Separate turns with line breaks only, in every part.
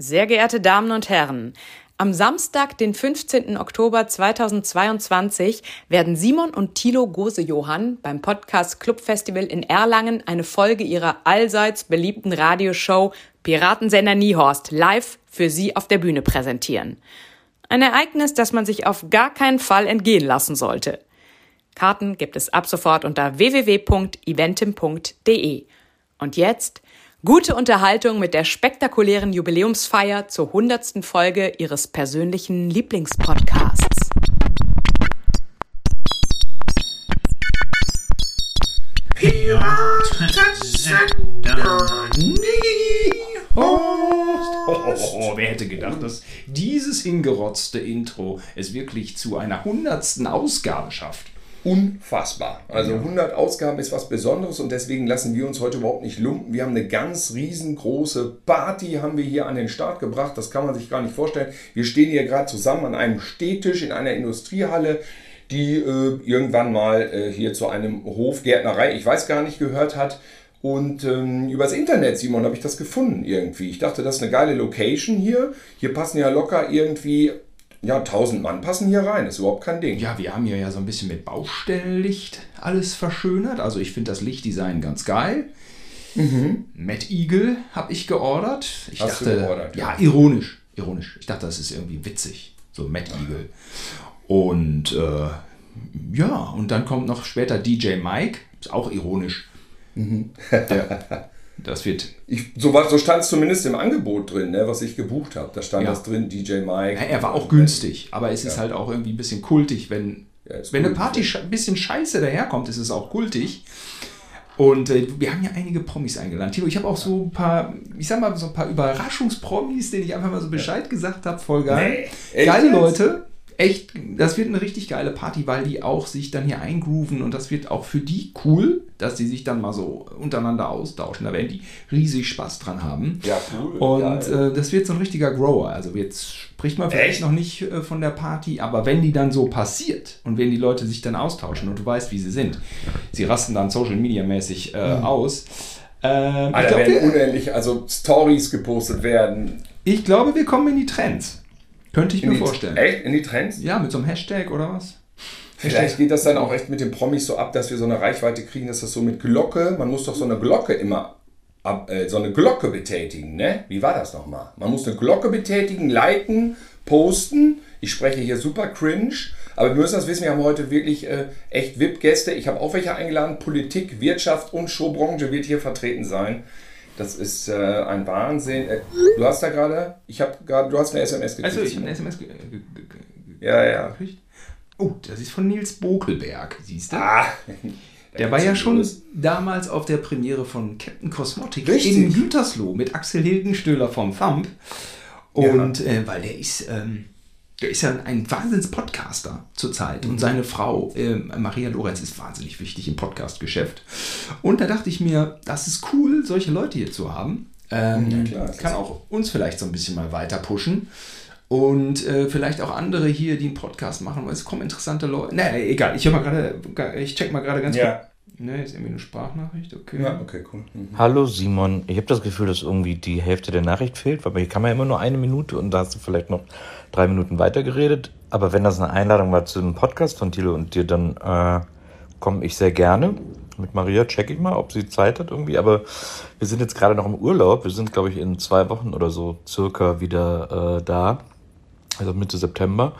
Sehr geehrte Damen und Herren, am Samstag, den 15. Oktober 2022, werden Simon und Thilo Gose-Johann beim Podcast Club Festival in Erlangen eine Folge ihrer allseits beliebten Radioshow Piratensender Niehorst live für Sie auf der Bühne präsentieren. Ein Ereignis, das man sich auf gar keinen Fall entgehen lassen sollte. Karten gibt es ab sofort unter www.eventim.de. Und jetzt Gute Unterhaltung mit der spektakulären Jubiläumsfeier zur hundertsten Folge Ihres persönlichen Lieblingspodcasts.
Oh, wer hätte gedacht, dass dieses hingerotzte Intro es wirklich zu einer hundertsten Ausgabe schafft?
Unfassbar. Also 100 Ausgaben ist was Besonderes und deswegen lassen wir uns heute überhaupt nicht lumpen. Wir haben eine ganz riesengroße Party, haben wir hier an den Start gebracht. Das kann man sich gar nicht vorstellen. Wir stehen hier gerade zusammen an einem Stehtisch in einer Industriehalle, die äh, irgendwann mal äh, hier zu einem Hofgärtnerei, ich weiß gar nicht, gehört hat. Und ähm, übers Internet, Simon, habe ich das gefunden irgendwie. Ich dachte, das ist eine geile Location hier. Hier passen ja locker irgendwie ja, 1000 Mann passen hier rein, ist überhaupt kein Ding.
Ja, wir haben hier ja so ein bisschen mit Baustellenlicht alles verschönert. Also ich finde das Lichtdesign ganz geil. Mhm. Matt Eagle habe ich geordert. Ich
Hast
dachte,
geordert,
ja. ja, ironisch, ironisch. Ich dachte, das ist irgendwie witzig, so Matt Eagle. Und äh, ja, und dann kommt noch später DJ Mike, ist auch ironisch. Mhm. Der, Das wird.
Ich, so, so stand es zumindest im Angebot drin, ne, was ich gebucht habe. Da stand ja. das drin, DJ Mike.
Ja, er war auch günstig, aber es ist ja. halt auch irgendwie ein bisschen kultig. Wenn, wenn eine Party ein bisschen scheiße daherkommt, ist es auch kultig. Und äh, wir haben ja einige Promis eingeladen. Tilo, ich habe auch so ein paar, ich sag mal, so ein paar Überraschungspromis, denen ich einfach mal so Bescheid gesagt habe. Voll geil. Nee, Geile Leute echt, das wird eine richtig geile Party, weil die auch sich dann hier eingrooven und das wird auch für die cool, dass die sich dann mal so untereinander austauschen. Da werden die riesig Spaß dran haben.
Ja, cool.
Und äh, das wird so ein richtiger Grower. Also jetzt spricht man vielleicht echt? noch nicht äh, von der Party, aber wenn die dann so passiert und wenn die Leute sich dann austauschen und du weißt, wie sie sind, sie rasten dann Social Media mäßig äh, mhm. aus.
Ähm, Alter, glaub, werden unendlich, also Stories gepostet werden.
Ich glaube, wir kommen in die Trends. Könnte ich
in
mir
die,
vorstellen.
Echt? In die Trends?
Ja, mit so einem Hashtag oder was?
Vielleicht geht das dann auch echt mit den Promis so ab, dass wir so eine Reichweite kriegen, dass das so mit Glocke, man muss doch so eine Glocke immer, ab, äh, so eine Glocke betätigen, ne? Wie war das nochmal? Man muss eine Glocke betätigen, liken, posten. Ich spreche hier super cringe, aber wir müssen das wissen, wir haben heute wirklich äh, echt VIP-Gäste. Ich habe auch welche eingeladen, Politik, Wirtschaft und Showbranche wird hier vertreten sein. Das ist äh, ein Wahnsinn. Äh, du hast da gerade, ich habe gerade, du hast eine SMS
gekriegt. Also ich habe eine SMS gekriegt.
Ja, ja.
Oh, das ist von Nils Bokelberg, siehst du? Ah, der war ja schon los. damals auf der Premiere von Captain Cosmotic
Richtig.
in Gütersloh mit Axel Hildenstöhler vom Thumb. Und ja. äh, weil der ist, ähm, der ist ja ein Wahnsinns-Podcaster zurzeit und mhm. seine Frau äh, Maria Lorenz ist wahnsinnig wichtig im Podcast-Geschäft. Und da dachte ich mir, das ist cool, solche Leute hier zu haben. Ähm, ja, klar, kann auch uns vielleicht so ein bisschen mal weiter pushen. Und äh, vielleicht auch andere hier, die einen Podcast machen, weil es kommen interessante Leute. Nee, egal, ich, mal grade, ich check mal gerade ganz
ja. kurz.
Ne, ist irgendwie eine Sprachnachricht, okay.
Ja, okay, cool. Mhm.
Hallo Simon, ich habe das Gefühl, dass irgendwie die Hälfte der Nachricht fehlt, weil hier kann man ja immer nur eine Minute und da hast du vielleicht noch drei Minuten weitergeredet. Aber wenn das eine Einladung war zu einem Podcast von Thilo und dir, dann äh, komme ich sehr gerne. Mit Maria check ich mal, ob sie Zeit hat irgendwie. Aber wir sind jetzt gerade noch im Urlaub. Wir sind, glaube ich, in zwei Wochen oder so circa wieder äh, da. Also Mitte September.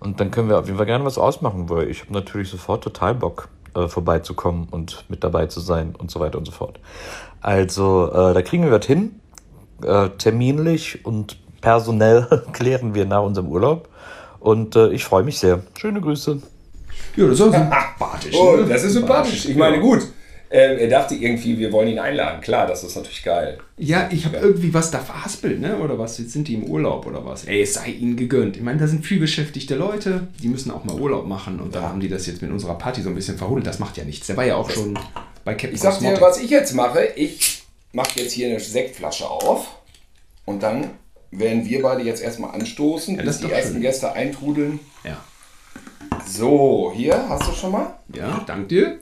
Und dann können wir auf jeden Fall gerne was ausmachen, weil ich habe natürlich sofort total Bock äh, vorbeizukommen und mit dabei zu sein und so weiter und so fort. Also äh, da kriegen wir was hin, äh, terminlich und personell klären wir nach unserem Urlaub. Und äh, ich freue mich sehr. Schöne Grüße.
Ja, das ist sympathisch. Oh, ne? das ist sympathisch. Ich meine, gut. Äh, er dachte irgendwie, wir wollen ihn einladen. Klar, das ist natürlich geil.
Ja, ich habe irgendwie was da verhaspelt, ne? Oder was? Jetzt sind die im Urlaub oder was? Ey, es sei ihnen gegönnt. Ich meine, da sind viel beschäftigte Leute, die müssen auch mal Urlaub machen und ja. da haben die das jetzt mit unserer Party so ein bisschen verhudelt. Das macht ja nichts. Der war ja auch schon bei Captain
Ich sag dir, was ich jetzt mache. Ich mache jetzt hier eine Sektflasche auf und dann werden wir beide jetzt erstmal anstoßen, ja, bis die ersten schön. Gäste eintrudeln.
Ja.
So, hier hast du schon mal.
Ja, dank dir.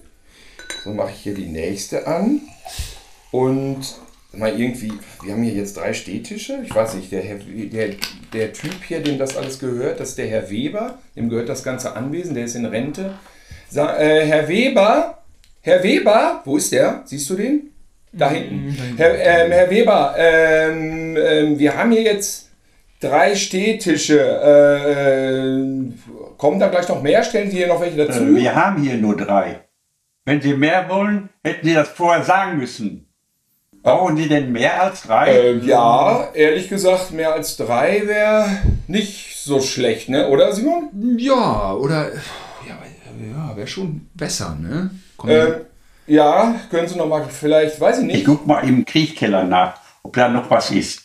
So mache ich hier die nächste an. Und mal irgendwie, wir haben hier jetzt drei Stehtische. Ich weiß nicht, der, Herr, der, der Typ hier, dem das alles gehört, das ist der Herr Weber. Dem gehört das ganze Anwesen, der ist in Rente. Sa äh, Herr Weber, Herr Weber, wo ist der? Siehst du den? Da hinten. Herr, ähm, Herr Weber, ähm, ähm, wir haben hier jetzt drei Stehtische. Äh, kommen da gleich noch mehr? Stellen Sie hier noch welche dazu?
Äh, wir haben hier nur drei. Wenn Sie mehr wollen, hätten Sie das vorher sagen müssen. Brauchen Sie denn mehr als drei?
Ähm, ja, ehrlich gesagt, mehr als drei wäre nicht so schlecht, ne? Oder Simon?
Ja, oder. Ja, ja wäre schon besser, ne? Komm,
Ähm, ja, können Sie noch mal vielleicht, weiß ich
Ich
nicht.
guck mal im Kriechkeller nach, ob da noch was ist.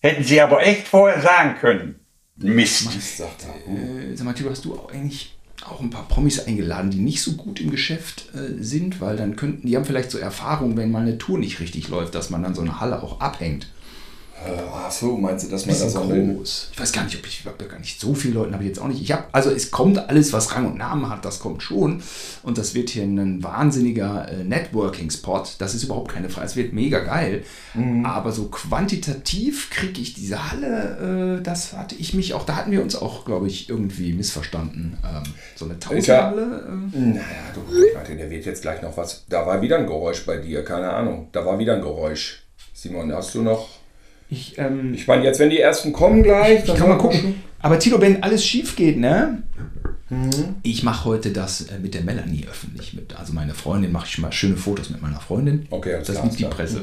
Hätten Sie aber echt vorher sagen können. Mist.
Sagt er.
äh, sag mal, Tilo, hast du auch eigentlich auch ein paar Promis eingeladen, die nicht so gut im Geschäft äh, sind, weil dann könnten, die haben vielleicht so Erfahrung, wenn mal eine Tour nicht richtig läuft, dass man dann so eine Halle auch abhängt.
Ach so, meinst du, dass man das will?
groß. Ich weiß gar nicht, ob ich, ich gar nicht so viele Leute, habe ich jetzt auch nicht. Ich habe, also es kommt alles, was Rang und Namen hat, das kommt schon. Und das wird hier ein wahnsinniger äh, Networking-Spot. Das ist überhaupt keine Frage. Es wird mega geil.
Mhm.
Aber so quantitativ kriege ich diese Halle, äh, das hatte ich mich auch, da hatten wir uns auch, glaube ich, irgendwie missverstanden. Ähm, so eine Tausendhalle. Äh,
Naja, du, warte, der wird jetzt gleich noch was. Da war wieder ein Geräusch bei dir, keine Ahnung. Da war wieder ein Geräusch. Simon, hast du noch.
Ich, ähm,
Ich meine, jetzt, wenn die ersten kommen gleich.
Ich
dann
kann mal
wir
gucken. Aber Tilo, wenn alles schief geht, ne?
Mhm.
Ich mache heute das äh, mit der Melanie öffentlich. Mit, also meine Freundin mache ich mal schöne Fotos mit meiner Freundin.
Okay,
das liebt die
alles klar.
Presse.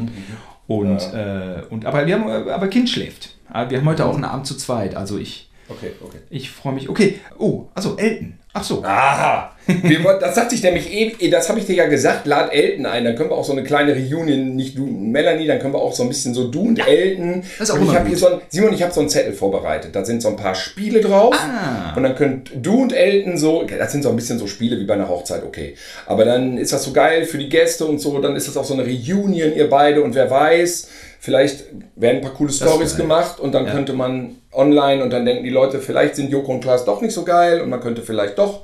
Und, äh, und aber wir haben, äh, aber Kind schläft. Aber Wir haben heute auch einen Abend zu zweit. Also ich,
schon. Okay, okay.
ich freue mich. Okay. Oh, also Elton. Ach so.
Aha, wir, das sagte ich nämlich eben, das habe ich dir ja gesagt, lad Elton ein, dann können wir auch so eine kleine Reunion, nicht du und Melanie, dann können wir auch so ein bisschen so du und Elton.
das ist auch
und ich habe hier so ein, Simon, ich habe so einen Zettel vorbereitet, da sind so ein paar Spiele drauf.
Ah.
und dann könnt du und Elton so, das sind so ein bisschen so Spiele wie bei einer Hochzeit, okay, aber dann ist das so geil für die Gäste und so, dann ist das auch so eine Reunion, ihr beide und wer weiß, vielleicht werden ein paar coole Stories gemacht und dann könnte man online und dann denken die Leute, vielleicht sind Joko und Klaas doch nicht so geil und man könnte vielleicht doch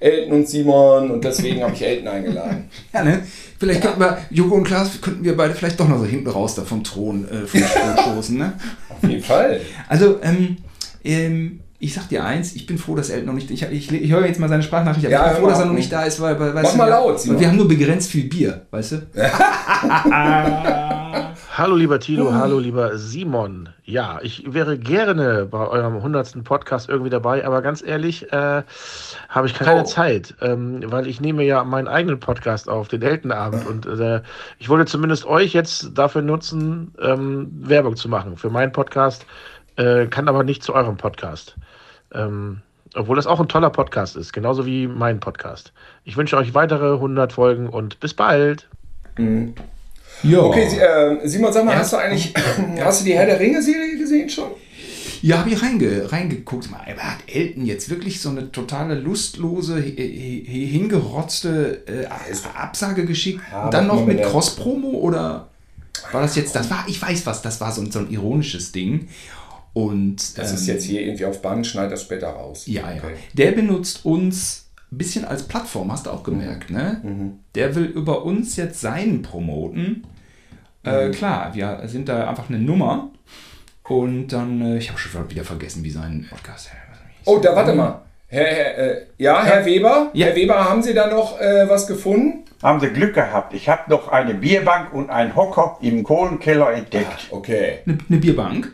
Elton und Simon und deswegen habe ich Elton eingeladen.
Ja, ne? Vielleicht könnten wir, Joko und Klaas, könnten wir beide vielleicht doch noch so hinten raus da vom Thron, äh, vom Thron stoßen, ne?
Auf jeden Fall.
Also, ähm, ähm, ich sag dir eins, ich bin froh, dass Elton noch nicht. Ich, ich, ich höre jetzt mal seine Sprachnachricht, aber
Ja,
ich bin froh, dass er noch nicht da ist, weil, weil weißt
Mach
du,
mal laut,
weil
Simon.
wir haben nur begrenzt viel Bier, weißt du?
Hallo lieber Tilo, hallo lieber Simon. Ja, ich wäre gerne bei eurem 100. Podcast irgendwie dabei, aber ganz ehrlich, äh, habe ich keine
Oh.
Zeit, ähm, weil ich nehme ja meinen eigenen Podcast auf, den Eltenabend und äh, ich wollte zumindest euch jetzt dafür nutzen, ähm, Werbung zu machen für meinen Podcast, äh, kann aber nicht zu eurem Podcast. Ähm, obwohl das auch ein toller Podcast ist, genauso wie mein Podcast. Ich wünsche euch weitere 100 Folgen und bis bald.
Ja.
Okay, äh, Simon, sag mal,
Ja.
hast du eigentlich, hast du die Herr der Ringe-Serie gesehen schon?
Ja, habe ich reinge, reingeguckt. Mal, Aber hat Elton jetzt wirklich so eine totale lustlose, hi- hi- hingerotzte äh, Absage geschickt?
Ja,
Und dann noch mit Cross-Promo oder war das jetzt, das war, ich weiß was, das war so, ein- so ein ironisches Ding. Und
Das ist
ähm,
jetzt hier irgendwie auf Band, schneid das später raus.
Ja, ja.
Okay.
Der benutzt uns ein bisschen als Plattform, hast du auch gemerkt, ne? Der will über uns jetzt seinen promoten. Äh, klar, wir sind da einfach eine Nummer. Und dann, äh, ich habe schon wieder vergessen, wie sein Podcast hieß.
Oh, da warte mal. Herr, Herr, äh, ja, Herr Weber?
Ja.
Herr Weber, haben Sie da noch äh, was gefunden?
Haben Sie Glück gehabt. Ich habe noch eine Bierbank und einen Hocker im Kohlenkeller entdeckt.
Okay.
Eine, eine Bierbank?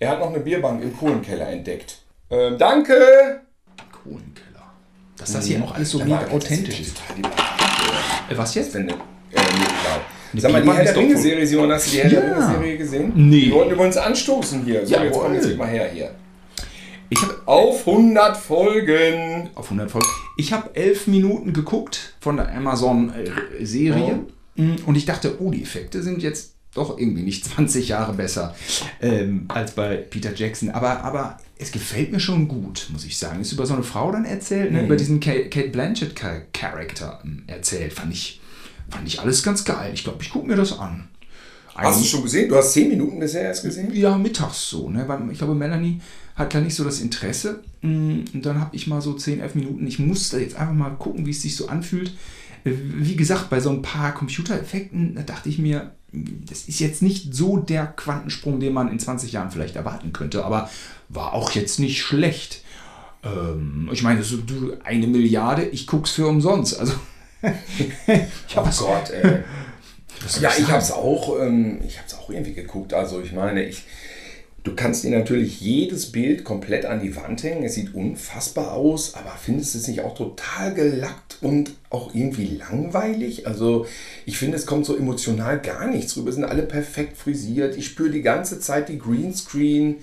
Er hat noch eine Bierbank im Kohlenkeller entdeckt. Ähm, danke!
Kohlenkeller. Dass das hier auch alles so mega authentisch ist. Äh, was jetzt?
Wenn, äh, nee, klar. Sag mal, die Herr der Ringe-Serie, Simon, hast du die Herr der
Ja.
Ringe-Serie gesehen?
Nee.
Wir wollten übrigens anstoßen hier. So, jetzt
Jawohl.
komm jetzt mal her hier.
Ich habe
Auf 100 Folgen.
auf 100 Folgen. Ich habe elf Minuten geguckt von der Amazon-Serie und ich dachte, oh, die Effekte sind jetzt doch irgendwie nicht 20 Jahre besser ähm, als bei Peter Jackson. Aber, aber es gefällt mir schon gut, muss ich sagen. Ist über so eine Frau dann erzählt, ne? über diesen Kate, Kate Blanchett-Charakter ähm, erzählt. Fand ich, fand ich alles ganz geil. Ich glaube, ich gucke mir das an.
Hast du schon gesehen? Du hast 10 Minuten bisher erst gesehen?
Ja, mittags so, ne? Weil ich glaube, Melanie hat da nicht so das Interesse. Mm, Und dann habe ich mal so 10, 11 Minuten. Ich musste jetzt einfach mal gucken, wie es sich so anfühlt. wie gesagt, bei so ein paar Computereffekten, da dachte ich mir, das ist jetzt nicht so der Quantensprung, den man in 20 Jahren vielleicht erwarten könnte, aber war auch jetzt nicht schlecht. Ähm, ich meine, so, du, eine Milliarde, ich guck's für umsonst. Also,
ich oh Gott, ey. ja, ich hab's auch, ähm, ich hab's auch irgendwie geguckt. Also ich meine, ich, Du kannst dir natürlich jedes Bild komplett an die Wand hängen. Es sieht unfassbar aus, aber findest es nicht auch total gelackt und auch irgendwie langweilig? Also ich finde, es kommt so emotional gar nichts rüber. Es sind alle perfekt frisiert. Ich spüre die ganze Zeit die Greenscreen.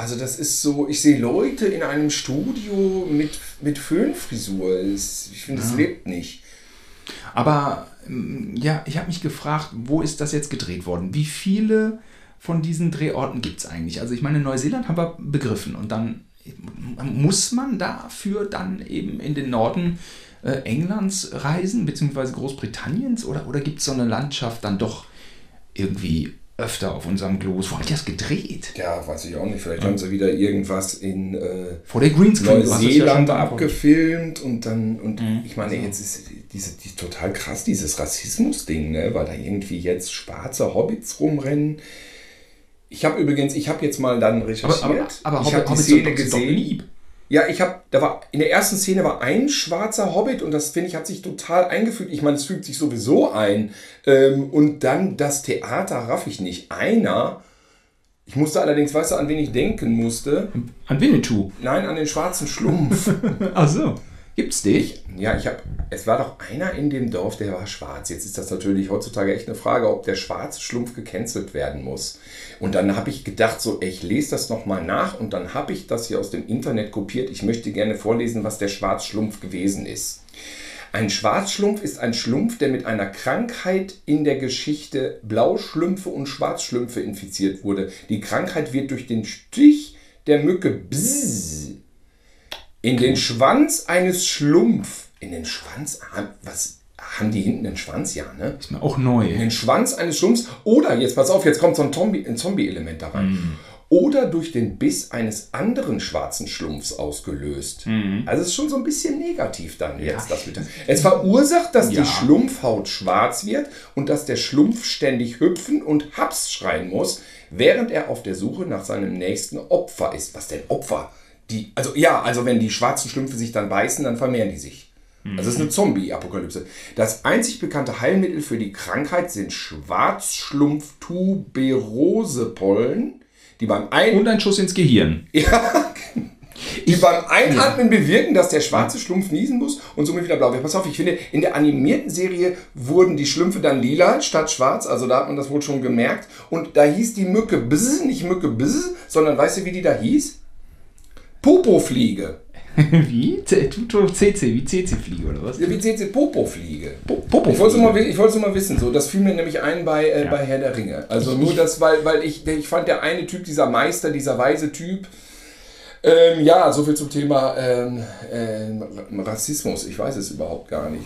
Also das ist so, ich sehe Leute in einem Studio mit, mit Föhnfrisur. Ich finde, es ja. lebt nicht.
Aber mm, ja, ich habe mich gefragt, wo ist das jetzt gedreht worden? Wie viele von diesen Drehorten gibt es eigentlich? Also ich meine, Neuseeland haben wir begriffen und dann muss man dafür dann eben in den Norden äh, Englands reisen, beziehungsweise Großbritanniens oder, oder gibt es so eine Landschaft dann doch irgendwie öfter auf unserem Globus. Wo haben die das gedreht?
Ja, weiß ich auch nicht. Vielleicht ja. haben sie wieder irgendwas in äh,
Vor der Greenscreen
Neuseeland ja abgefilmt und dann, und mhm. ich meine, jetzt ist diese, die, total krass, dieses Rassismus-Ding, ne? weil da irgendwie jetzt schwarze Hobbits rumrennen ich habe übrigens, ich habe jetzt mal dann recherchiert.
Aber, aber, aber
ich habe die Szene gesehen. Ja, ich habe, da war in der ersten Szene war ein schwarzer Hobbit und das finde ich hat sich total eingefügt. Ich meine, es fügt sich sowieso ein. Ähm, und dann das Theater raff ich nicht. Einer. Ich musste allerdings, weißt du, an wen ich denken musste?
An Winnetou?
Nein, an den schwarzen Schlumpf.
Ach so. Gibt's
dich? Ja, ich habe. Es war doch einer in dem Dorf, der war schwarz. Jetzt ist das natürlich heutzutage echt eine Frage, ob der schwarze Schlumpf gecancelt werden muss. Und dann habe ich gedacht, so, ich lese das nochmal nach und dann habe ich das hier aus dem Internet kopiert. Ich möchte gerne vorlesen, was der Schwarzschlumpf gewesen ist. Ein Schwarzschlumpf ist ein Schlumpf, der mit einer Krankheit in der Geschichte Blauschlümpfe und Schwarzschlümpfe infiziert wurde. Die Krankheit wird durch den Stich der Mücke Bzzz in den Schwanz eines Schlumpf. In den Schwanz? Was haben die hinten einen Schwanz? Ja, ne?
Ist mir auch neu.
In den Schwanz eines Schlumpfs. Oder, jetzt pass auf, jetzt kommt so ein Zombie-Element Zombie da rein. Mm. Oder durch den Biss eines anderen schwarzen Schlumpfs ausgelöst. Mm. Also es ist schon so ein bisschen negativ dann ja. jetzt. Das bitte. Es verursacht, dass ja. die Schlumpfhaut schwarz wird und dass der Schlumpf ständig hüpfen und Haps schreien muss, während er auf der Suche nach seinem nächsten Opfer ist. Was denn Opfer? Die, also ja, also wenn die schwarzen Schlümpfe sich dann beißen, dann vermehren die sich. Also es ist eine Zombie-Apokalypse. Das einzig bekannte Heilmittel für die Krankheit sind Schwarzschlumpf-Tuberose-Pollen, die beim
Ein Und ein Schuss ins Gehirn.
Ja, die ich, beim Einatmen ja. bewirken, dass der schwarze Schlumpf niesen muss und somit wieder blau wird. Pass auf, ich finde, in der animierten Serie wurden die Schlümpfe dann lila statt schwarz, also da hat man das wohl schon gemerkt. Und da hieß die Mücke Bzz, nicht Mücke Bzz, sondern weißt du, wie die da hieß? Popofliege.
wie? CC, wie CC-Fliege oder was?
Ja, wie CC Popofliege. Popo ich wollte es mal, mal wissen, so, das fiel mir nämlich ein bei, äh, ja. bei Herr der Ringe. Also nur das, weil, weil ich, ich fand der eine Typ, dieser Meister, dieser weise Typ, ähm, ja, soviel zum Thema ähm, ähm, Rassismus. Ich weiß es überhaupt gar nicht.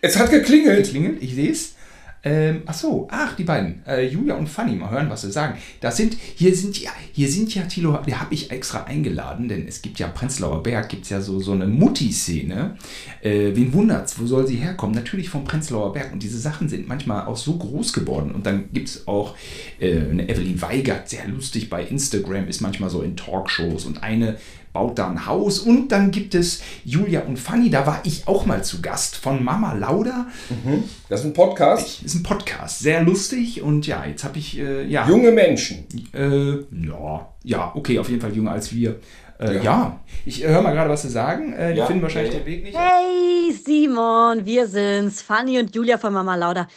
Es hat geklingelt.
Geklingelt, ich sehe es. Ähm, ach so, ach, die beiden, äh, Julia und Fanny, mal hören, was sie sagen. Das sind, hier sind ja, hier sind ja, Thilo, die habe ich extra eingeladen, denn es gibt ja Prenzlauer Berg, gibt es ja so, so eine Mutti-Szene. Äh, wen wundert's, wo soll sie herkommen? Natürlich vom Prenzlauer Berg. Und diese Sachen sind manchmal auch so groß geworden. Und dann gibt es auch äh, eine Evelyn Weigert, sehr lustig bei Instagram, ist manchmal so in Talkshows. Und eine baut da ein Haus. Und dann gibt es Julia und Fanny, da war ich auch mal zu Gast von Mama Lauda.
Mhm. Das ist ein Podcast?
Das ist ein Podcast, sehr lustig. Und ja, jetzt habe ich, äh, ja.
Junge Menschen.
Äh, ja, ja, okay, auf jeden Fall jünger als wir. Äh, ja. ja. ich höre mal gerade, was sie sagen. Äh, die ja. finden wahrscheinlich den Weg nicht.
Hey Simon, wir sind's. Fanny und Julia von Mama Lauda.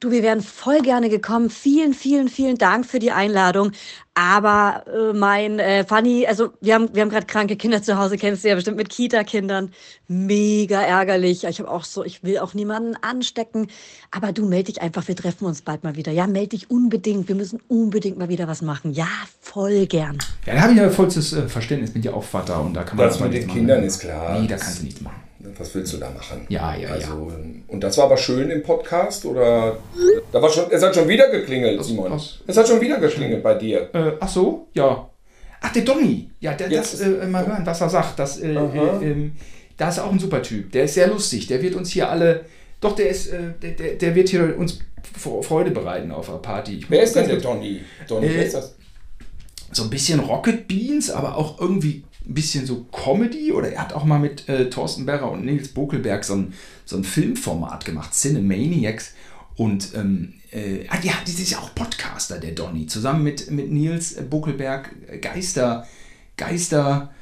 Du, wir wären voll gerne gekommen. Vielen, vielen, vielen Dank für die Einladung. Aber äh, mein äh, Fanny, also wir haben, wir haben gerade kranke Kinder zu Hause, kennst du ja bestimmt mit Kita-Kindern. Mega ärgerlich. Ich habe auch so, ich will auch niemanden anstecken. Aber du melde dich einfach, wir treffen uns bald mal wieder. Ja, melde dich unbedingt. Wir müssen unbedingt mal wieder was machen. Ja, voll gern.
Ja, da habe ich ja vollstes äh, Verständnis. Bin ja auch Vater und da kann man
das, das mit den Kindern machen. ist klar.
Nee, da kannst du nichts machen.
Was willst du da machen?
Ja, ja,
also, ja. Und das war aber schön im Podcast oder? Da war schon, es hat schon wieder geklingelt, was, Simon. Was? Es hat schon wieder geklingelt bei dir.
Äh, ach so, ja. Ach, der Donny. Ja, der, das äh, mal hören, was er sagt. Das, äh, äh, ähm, da ist auch ein super Typ. Der ist sehr lustig. Der wird uns hier alle Doch, der ist, äh, der, der, der wird hier uns Freude bereiten auf der Party. Ich
wer ist denn der Donny? Donny,
äh,
wer ist das?
So ein bisschen Rocket Beans, aber auch irgendwie ein bisschen so Comedy. Oder er hat auch mal mit äh, Thorsten Berrer und Nils Bokelberg so ein, so ein Filmformat gemacht, Cinemaniacs. Und ähm, äh, ah, ja, das ist ja auch Podcaster, der Donny, zusammen mit, mit Nils Buckelberg, Geister, Geister,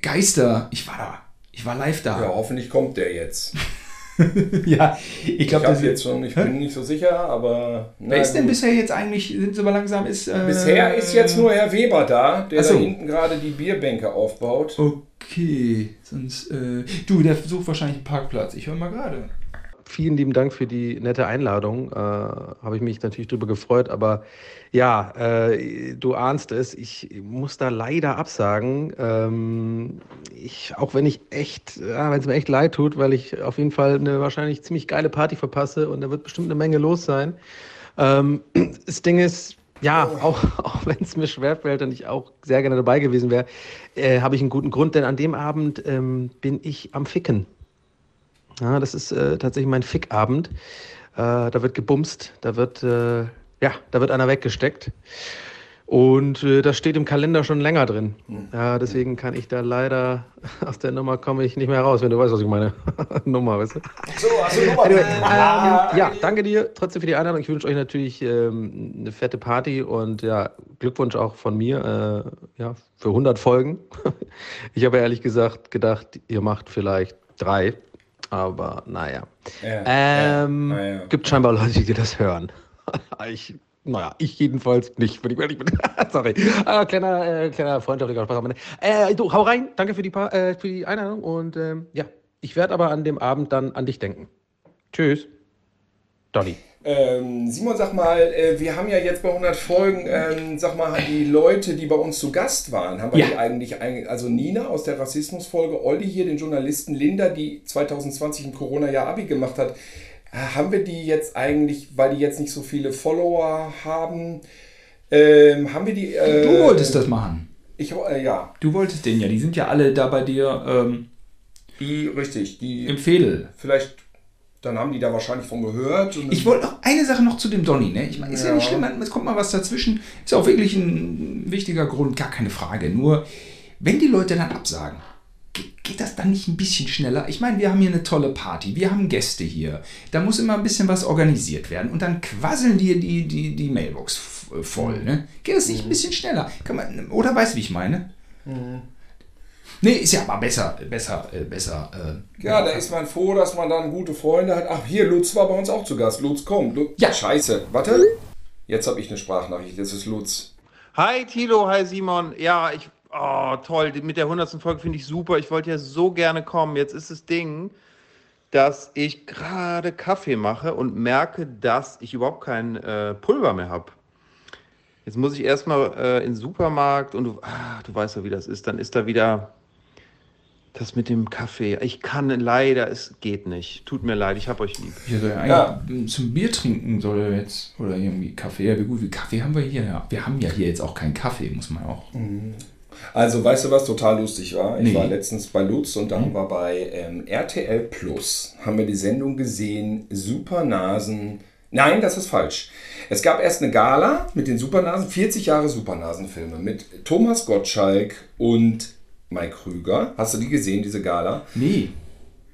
Geister, ich war da, ich war live da.
Ja, hoffentlich kommt der jetzt.
ja, ich glaube,
ich
das
jetzt schon, ich bin nicht so sicher, aber.
Wer ist denn bisher jetzt eigentlich, sind sie mal langsam, ist. Äh,
bisher ist jetzt nur Herr Weber da, der
so.
da hinten gerade die Bierbänke aufbaut.
Okay, sonst. Äh, du, der sucht wahrscheinlich einen Parkplatz. Ich höre mal gerade.
Vielen lieben Dank für die nette Einladung. Äh, Habe ich mich natürlich drüber gefreut. Aber ja, äh, du ahnst es, ich muss da leider absagen. Ähm, ich, auch wenn ich echt, ja, wenn es mir echt leid tut, weil ich auf jeden Fall eine wahrscheinlich ziemlich geile Party verpasse und da wird bestimmt eine Menge los sein. Ähm, das Ding ist, ja, auch, auch wenn es mir schwerfällt und ich auch sehr gerne dabei gewesen wäre, äh, habe ich einen guten Grund, denn an dem Abend ähm, bin ich am Ficken. Ja, das ist äh, tatsächlich mein Fickabend. Äh, da wird gebumst, da wird, äh, ja, da wird einer weggesteckt. Und äh, das steht im Kalender schon länger drin. Ja, deswegen kann ich da leider aus der Nummer komme ich nicht mehr raus, wenn du weißt, was ich meine. Nummer, weißt du?
So, also Nummer.
Anyway, ähm, ja, danke dir trotzdem für die Einladung. Ich wünsche euch natürlich ähm, eine fette Party und ja, Glückwunsch auch von mir äh, ja, für 100 Folgen. ich habe ehrlich gesagt gedacht, ihr macht vielleicht drei, aber naja.
Ja,
Ähm,
ja, ja.
Gibt scheinbar Leute, die das hören. ich, naja, ich jedenfalls nicht, wenn ich ehrlich bin. Sorry. Ah, kleiner, äh, kleiner freundschaftlicher Spaß. Äh, du, hau rein. Danke für die, Pa- äh, für die Einladung und ähm, ja, ich werde aber an dem Abend dann an dich denken. Tschüss. Dolly.
Ähm, Simon, sag mal, äh, wir haben ja jetzt bei 100 Folgen, ähm, sag mal, die Leute, die bei uns zu Gast waren, haben wir
Ja.
die eigentlich, also Nina aus der Rassismusfolge, Olli hier, den Journalisten Linda, die 2020 im Corona-Jahr Abi gemacht hat, haben wir die jetzt eigentlich, weil die jetzt nicht so viele Follower haben, ähm, haben wir die... Äh,
Du wolltest das machen.
Ich, äh, ja,
Du wolltest den ja. Die sind ja alle da bei dir ähm,
die, richtig, die...
im Fädel.
Vielleicht, dann haben die da wahrscheinlich von gehört.
Ich wollte noch eine Sache noch zu dem Donny, ne? Ich meine, ist ja.
Ja.
nicht schlimm, es kommt mal was dazwischen. Ist ja auch wirklich ein wichtiger Grund, gar keine Frage. Nur, wenn die Leute dann absagen, geht, das dann nicht ein bisschen schneller? Ich meine, wir haben hier eine tolle Party, wir haben Gäste hier. Da muss immer ein bisschen was organisiert werden und dann quasseln dir die, die, die Mailbox voll, ne? Geht das nicht ein bisschen schneller? Kann man, oder weißt du, wie ich meine? Nee, ist ja aber besser, besser, äh, besser. Äh,
Ja, da ist man froh, dass man dann gute Freunde hat. Ach, hier, Lutz war bei uns auch zu Gast. Lutz, komm. Lutz.
Ja.
Scheiße. Warte. Jetzt habe ich eine Sprachnachricht. Das ist Lutz.
Hi Tilo, hi Simon. Ja, ich, oh toll, mit der 100. Folge finde ich super. Ich wollte ja so gerne kommen. Jetzt ist das Ding, dass ich gerade Kaffee mache und merke, dass ich überhaupt kein äh, Pulver mehr habe. Jetzt muss ich erstmal äh, in den Supermarkt und du, ah, du weißt ja, wie das ist. Dann ist da wieder das mit dem Kaffee. Ich kann leider, es geht nicht. Tut mir leid, ich hab euch lieb.
Hier soll ja zum Bier trinken soll er jetzt. Oder irgendwie Kaffee. Ja, wie gut, wie Kaffee haben wir hier? Ja, wir haben ja hier jetzt auch keinen Kaffee, muss man auch.
Also, weißt du, was total lustig war? Ich
Nee.
war letztens bei Lutz und dann war bei ähm, RTL Plus, haben wir die Sendung gesehen, Supernasen. Nein, das ist falsch. Es gab erst eine Gala mit den Supernasen, 40 Jahre Supernasenfilme mit Thomas Gottschalk und Mike Krüger. Hast du die gesehen, diese Gala?
Nee.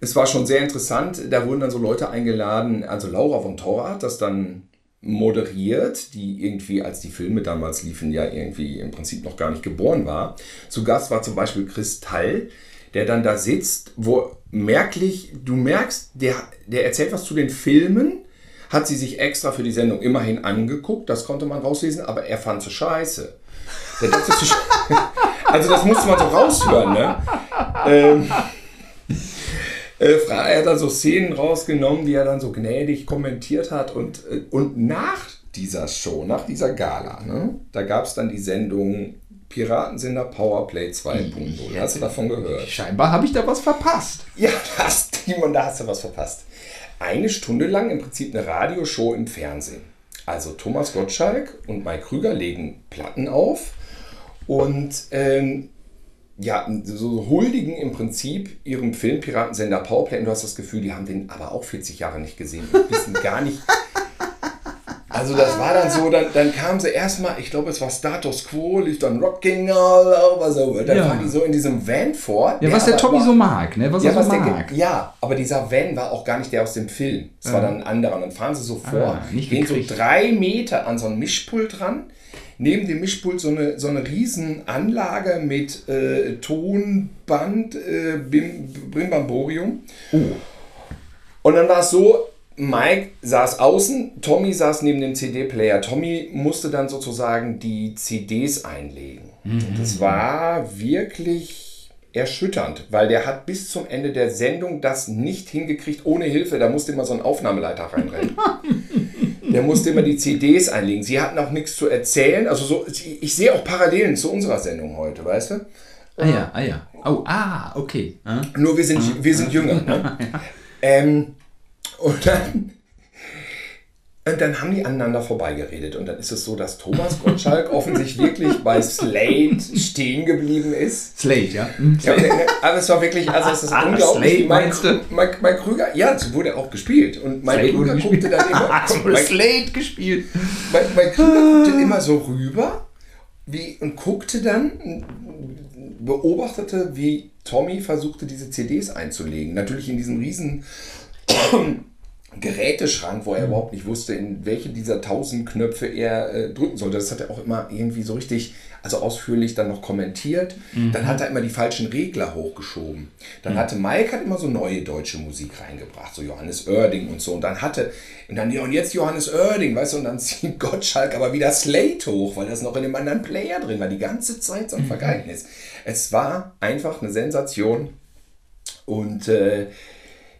Es war schon sehr interessant. Da wurden dann so Leute eingeladen. Also Laura von Tor hat das dann moderiert, die irgendwie, als die Filme damals liefen, ja irgendwie im Prinzip noch gar nicht geboren war. Zu Gast war zum Beispiel Kristall, der dann da sitzt, wo merklich, du merkst, der, der erzählt was zu den Filmen, hat sie sich extra für die Sendung immerhin angeguckt, das konnte man rauslesen, aber er fand sie scheiße. Der dachte also das musste man so raushören, ne? Ähm, äh, er hat dann so Szenen rausgenommen, die er dann so gnädig kommentiert hat. Und, äh, und nach dieser Show, nach dieser Gala, ne, da gab es dann die Sendung Piratensender Powerplay 2.0. Hast du davon gehört?
Scheinbar habe ich da was verpasst.
Ja, das, Timon, da hast du was verpasst. Eine Stunde lang im Prinzip eine Radioshow im Fernsehen. Also Thomas Gottschalk und Mike Krüger legen Platten auf und ähm, ja, so huldigen im Prinzip ihrem Filmpiratensender Powerplay und du hast das Gefühl, die haben den aber auch 40 Jahre nicht gesehen und wissen gar nicht. Also das war dann so, dann, dann kamen sie erstmal, ich glaube es war Status Quo, lief dann Rocking all over so. Dann
Ja.
fahren die so in diesem Van vor.
Ja, was der Tommy
war-
so mag, ne? Was
ja,
er
was
so
der,
mag.
ge- ja, aber dieser Van war auch gar nicht der aus dem Film. Es war
Ja.
dann ein anderer. Und dann fahren sie so vor,
Ah,
gehen so
gekriegt.
drei Meter an so ein Mischpult ran. Neben dem Mischpult so eine, so eine riesen Anlage mit äh, Tonband, äh, Bim, Brimbamborium.
Oh.
Und dann war es so, Mike saß außen, Tommy saß neben dem CD-Player. Tommy musste dann sozusagen die CDs einlegen. Und das war wirklich erschütternd, weil der hat bis zum Ende der Sendung das nicht hingekriegt ohne Hilfe. Da musste immer so ein Aufnahmeleiter reinrennen. Der musste immer die CDs einlegen. Sie hatten auch nichts zu erzählen. Also so, ich, sehe auch Parallelen zu unserer Sendung heute, weißt du?
Ah ja, ah ja. Oh, ah, okay. Ah.
Nur wir sind, wir sind jünger. Ne? ähm, und dann, und dann haben die aneinander vorbeigeredet. Und dann ist es so, dass Thomas Gottschalk offensichtlich wirklich bei Slate stehen geblieben ist.
Slate, ja. Hm,
Ja, aber- es war wirklich, also es ist
Ah,
unglaublich.
Slate
wie Mike,
meinst du?
Mike, Mike Krüger, ja, so wurde auch gespielt. Und Mike
Slate wurde
Krüger guckte dann immer,
Ah, wurde
Mike,
Slate gespielt.
Mike, Mike Krüger guckte immer so rüber wie, und guckte dann, beobachtete, wie Tommy versuchte, diese CDs einzulegen. Natürlich in diesem riesen Geräteschrank, wo er überhaupt nicht wusste, in welche dieser tausend Knöpfe er äh, drücken sollte. Das hat er auch immer irgendwie so richtig, also ausführlich dann noch kommentiert.
Mhm.
Dann hat er immer die falschen Regler hochgeschoben. Dann hatte Mike hat immer so neue deutsche Musik reingebracht, so Johannes Oerding und so. Und dann hatte, und dann, ja, und jetzt Johannes Oerding, weißt du, und dann zieht Gottschalk aber wieder Slate hoch, weil das noch in dem anderen Player drin war, die ganze Zeit so ein Vergeignis. Es war einfach eine Sensation. Und äh,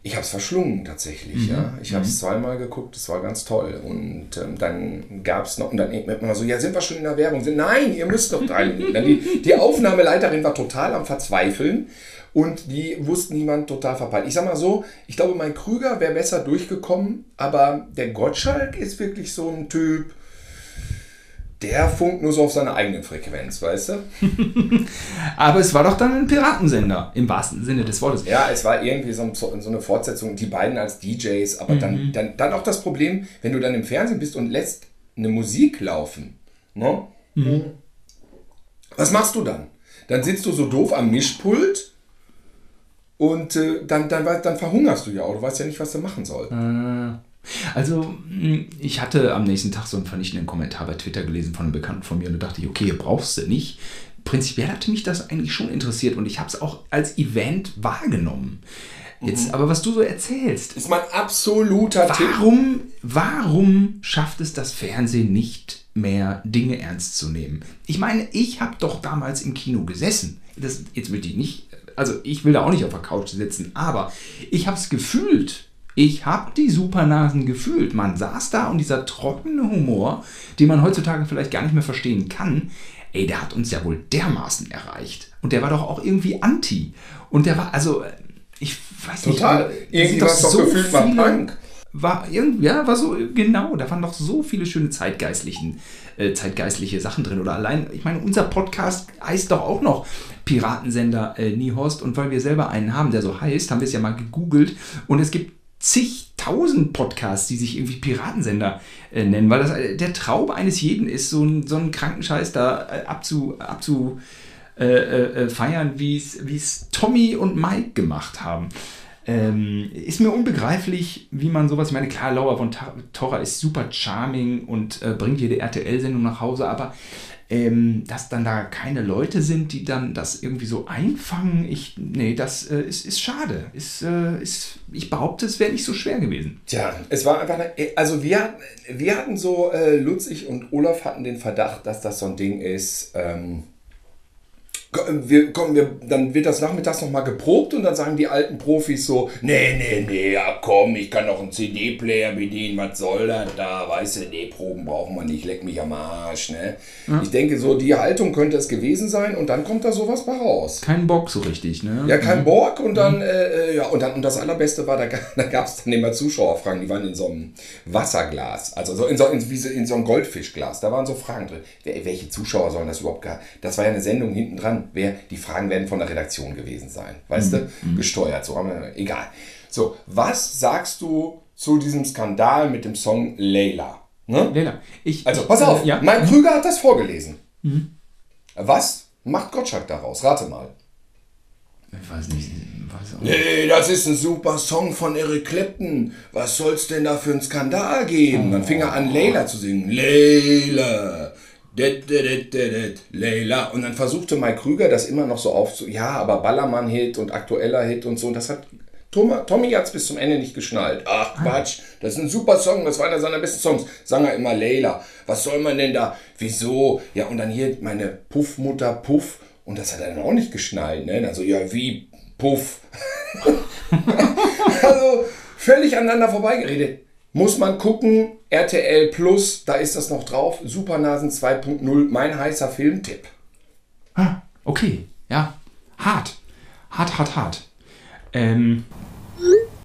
ich habe es verschlungen tatsächlich.
Mhm.
Ja. Ich habe es zweimal geguckt, es war ganz toll. Und ähm, dann gab es noch, und dann immer so, ja, sind wir schon in der Werbung? Nein, ihr müsst noch teilnehmen. Dann die, die Aufnahmeleiterin war total am Verzweifeln und die wussten niemand total verpeilt. Ich sag mal so, ich glaube, mein Krüger wäre besser durchgekommen, aber der Gottschalk ist wirklich so ein Typ, der funkt nur so auf seiner eigenen Frequenz, weißt du?
Aber es war doch dann ein Piratensender, im wahrsten Sinne des Wortes.
Ja, es war irgendwie so, so eine Fortsetzung, die beiden als DJs, aber dann, dann, dann auch das Problem, wenn du dann im Fernsehen bist und lässt eine Musik laufen. Ne? Was machst du dann? Dann sitzt du so doof am Mischpult und äh, dann, dann, dann verhungerst du ja auch. Du weißt ja nicht, was du machen sollst.
Also, mh, ich hatte am nächsten Tag so einen vernichtenden Kommentar bei Twitter gelesen von einem Bekannten von mir und da dachte ich, okay, brauchst du nicht. Prinzipiell hatte mich das eigentlich schon interessiert und ich habe es auch als Event wahrgenommen. Jetzt, aber was du so erzählst,
Ist mein absoluter Tipp.
warum, warum schafft es das Fernsehen nicht mehr, Dinge ernst zu nehmen? Ich meine, ich habe doch damals im Kino gesessen. Das, jetzt möchte ich nicht, also ich will da auch nicht auf der Couch sitzen, aber ich habe es gefühlt. Ich habe die Supernasen gefühlt. Man saß da und dieser trockene Humor, den man heutzutage vielleicht gar nicht mehr verstehen kann, ey, der hat uns ja wohl dermaßen erreicht. Und der war doch auch irgendwie anti. Und der war, also, ich weiß nicht.
Total.
da
Irgendwie
sind
war es doch gefühlt mal
viele-
Punk.
war irgendwie, ja, war so, genau, da waren doch so viele schöne zeitgeistlichen, äh, zeitgeistliche Sachen drin. Oder allein, ich meine, unser Podcast heißt doch auch noch Piratensender äh, Niehorst und weil wir selber einen haben, der so heißt, haben wir es ja mal gegoogelt und es gibt zigtausend Podcasts, die sich irgendwie Piratensender äh, nennen, weil das äh, der Traum eines jeden ist, so, ein, so einen kranken Scheiß da äh, abzu, abzu äh, feiern, wie es Tommy und Mike gemacht haben. Ähm, ist mir unbegreiflich, wie man sowas, ich meine, klar, Laura von Torra ist super charming und bringt jede RTL-Sendung nach Hause, aber ähm, dass dann da keine Leute sind, die dann das irgendwie so einfangen, ich, nee, das äh, ist, ist schade. Ist, äh, ist, ich behaupte, es wäre nicht so schwer gewesen.
Tja, es war einfach, eine, also wir, wir hatten so, äh, Lutz, und Olaf hatten den Verdacht, dass das so ein Ding ist, ähm, wir, komm, wir, dann wird das nachmittags nochmal geprobt und dann sagen die alten Profis so, nee, nee, nee, ja komm, ich kann doch einen CD-Player bedienen, was soll das da, weißt du, nee, Proben brauchen wir nicht, leck mich am Arsch, ne. Ich denke so, die Haltung könnte es gewesen sein und dann kommt da sowas bei raus.
Kein Bock so richtig, ne?
Ja, kein Borg und dann, äh, äh, ja, und dann, und das Allerbeste war, da, da gab es dann immer Zuschauerfragen, die waren in so einem Wasserglas, also so in so, in, wie so, in so einem Goldfischglas, da waren so Fragen drin. Welche Zuschauer sollen das überhaupt gar, das war ja eine Sendung hinten dran, wer, die Fragen werden von der Redaktion gewesen sein. Weißt
Mhm.
du? Gesteuert, so haben wir, egal. So, was sagst du zu diesem Skandal mit dem Song Layla? Ne?
Leila, ich.
Also,
ich,
pass auf,
äh, ja.
mein Krüger hat das vorgelesen.
Mhm.
Was macht Gottschalk daraus? Rate mal.
Ich weiß nicht. Weiß.
Nee, das ist ein super Song von Eric Clapton. Was soll's denn da für einen Skandal geben? Dann fing er an, Layla zu singen. Layla. Det, det, det, det, det, Layla. Und dann versuchte Mike Krüger das immer noch so aufzu... Ja, aber Ballermann-Hit und aktueller Hit und so. Und das hat... Tom, Tommy hat's bis zum Ende nicht geschnallt. Ach Quatsch, das ist ein super Song, das war einer seiner besten Songs. Sang er immer Layla. Was soll man denn da? Wieso? Ja, und dann hier meine Puffmutter Puff. Und das hat er dann auch nicht geschnallt, ne? Also, ja, wie Puff. also, völlig aneinander vorbeigeredet. Muss man gucken, RTL Plus, da ist das noch drauf. Supernasen 2.0, mein heißer Filmtipp.
Ah, okay. Ja. Hart. Hart, hart, hart. Ähm.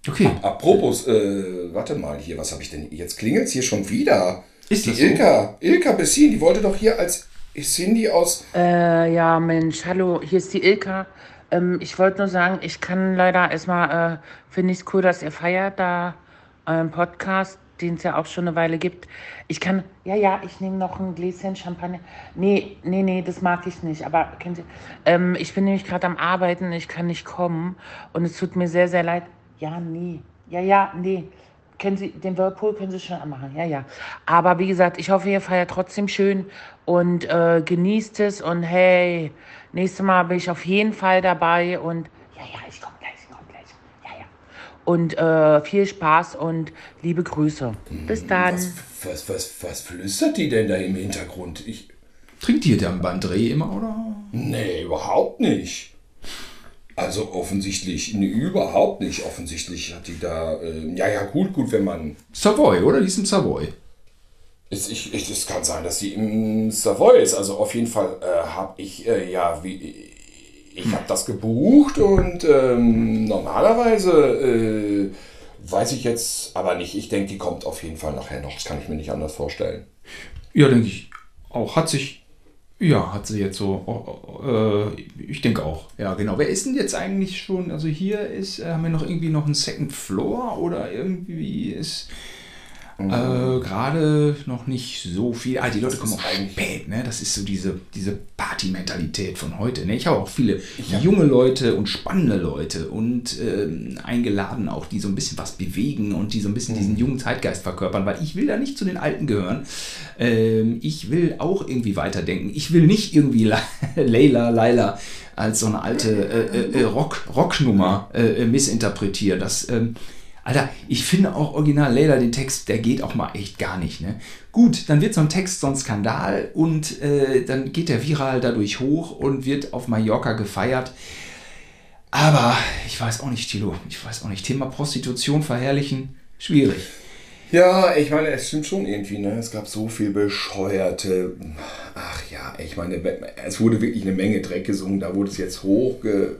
Okay.
Apropos, äh, warte mal hier, was habe ich denn? Jetzt klingelt's hier schon wieder.
Ist
die
das so?
Ilka, Ilka Bessin, die wollte doch hier als Cindy aus.
Äh, ja, Mensch, hallo, hier ist die Ilka. Ähm, ich wollte nur sagen, ich kann leider erstmal, äh, finde ich es cool, dass ihr feiert, da euren Podcast, den es ja auch schon eine Weile gibt. Ich kann, ja, ja, ich nehme noch ein Gläschen Champagner. Nee, nee, nee, das mag ich nicht. Aber kennen Sie, ähm, ich bin nämlich gerade am Arbeiten, ich kann nicht kommen und es tut mir sehr, sehr leid. Ja, nee, ja, ja, nee. Kennen Sie, den Whirlpool können Sie schon anmachen, ja, ja. Aber wie gesagt, ich hoffe, ihr feiert trotzdem schön und äh, genießt es und hey, nächstes Mal bin ich auf jeden Fall dabei und ja, ja, ich komme gleich, ich komme gleich, ja, ja. Und äh, viel Spaß und liebe Grüße. Bis dann.
Was, was, was, was flüstert die denn da im Hintergrund? Ich,
Trinkt ihr dann beim Dreh immer, oder?
nee, überhaupt nicht. Also offensichtlich, nee, überhaupt nicht. Offensichtlich hat die da, äh, ja, ja, gut, gut, wenn man
Savoy, oder? Die ist im Savoy.
Es, ich, ich, es kann sein, dass sie im Savoy ist. Also auf jeden Fall äh, habe ich, äh, ja, wie, ich habe das gebucht und ähm, normalerweise äh, weiß ich jetzt aber nicht. Ich denke, die kommt auf jeden Fall nachher noch. Das kann ich mir nicht anders vorstellen.
Ja, denke ich auch. Hat sich. Ja, hat sie jetzt so. oh, oh, äh, ich denke auch. Ja, genau. Wer ist denn jetzt eigentlich schon? Also hier ist, äh, haben wir noch irgendwie noch einen Second Floor oder irgendwie ist. Äh, Gerade noch nicht so viel. Ah, die Leute kommen auch spät, ne? Das ist so diese, diese Party-Mentalität von heute. Ne? Ich habe auch viele junge Leute und spannende Leute und ähm, eingeladen, auch die so ein bisschen was bewegen und die so ein bisschen diesen jungen Zeitgeist verkörpern, weil ich will da nicht zu den Alten gehören. Ähm, ich will auch irgendwie weiterdenken. Ich will nicht irgendwie La- Leila, Laila als so eine alte äh, äh, Rock, Rocknummer äh, äh, missinterpretieren. Das, ähm, Alter, ich finde auch original Layla den Text, der geht auch mal echt gar nicht. Ne? Gut, dann wird so ein Text so ein Skandal und äh, dann geht der viral dadurch hoch und wird auf Mallorca gefeiert. Aber ich weiß auch nicht, Tilo, ich weiß auch nicht. Thema Prostitution verherrlichen, schwierig.
Ja, ich meine, es stimmt schon irgendwie, ne? Es gab so viel bescheuerte. Ach ja, ich meine, es wurde wirklich eine Menge Dreck gesungen, da wurde es jetzt hochge.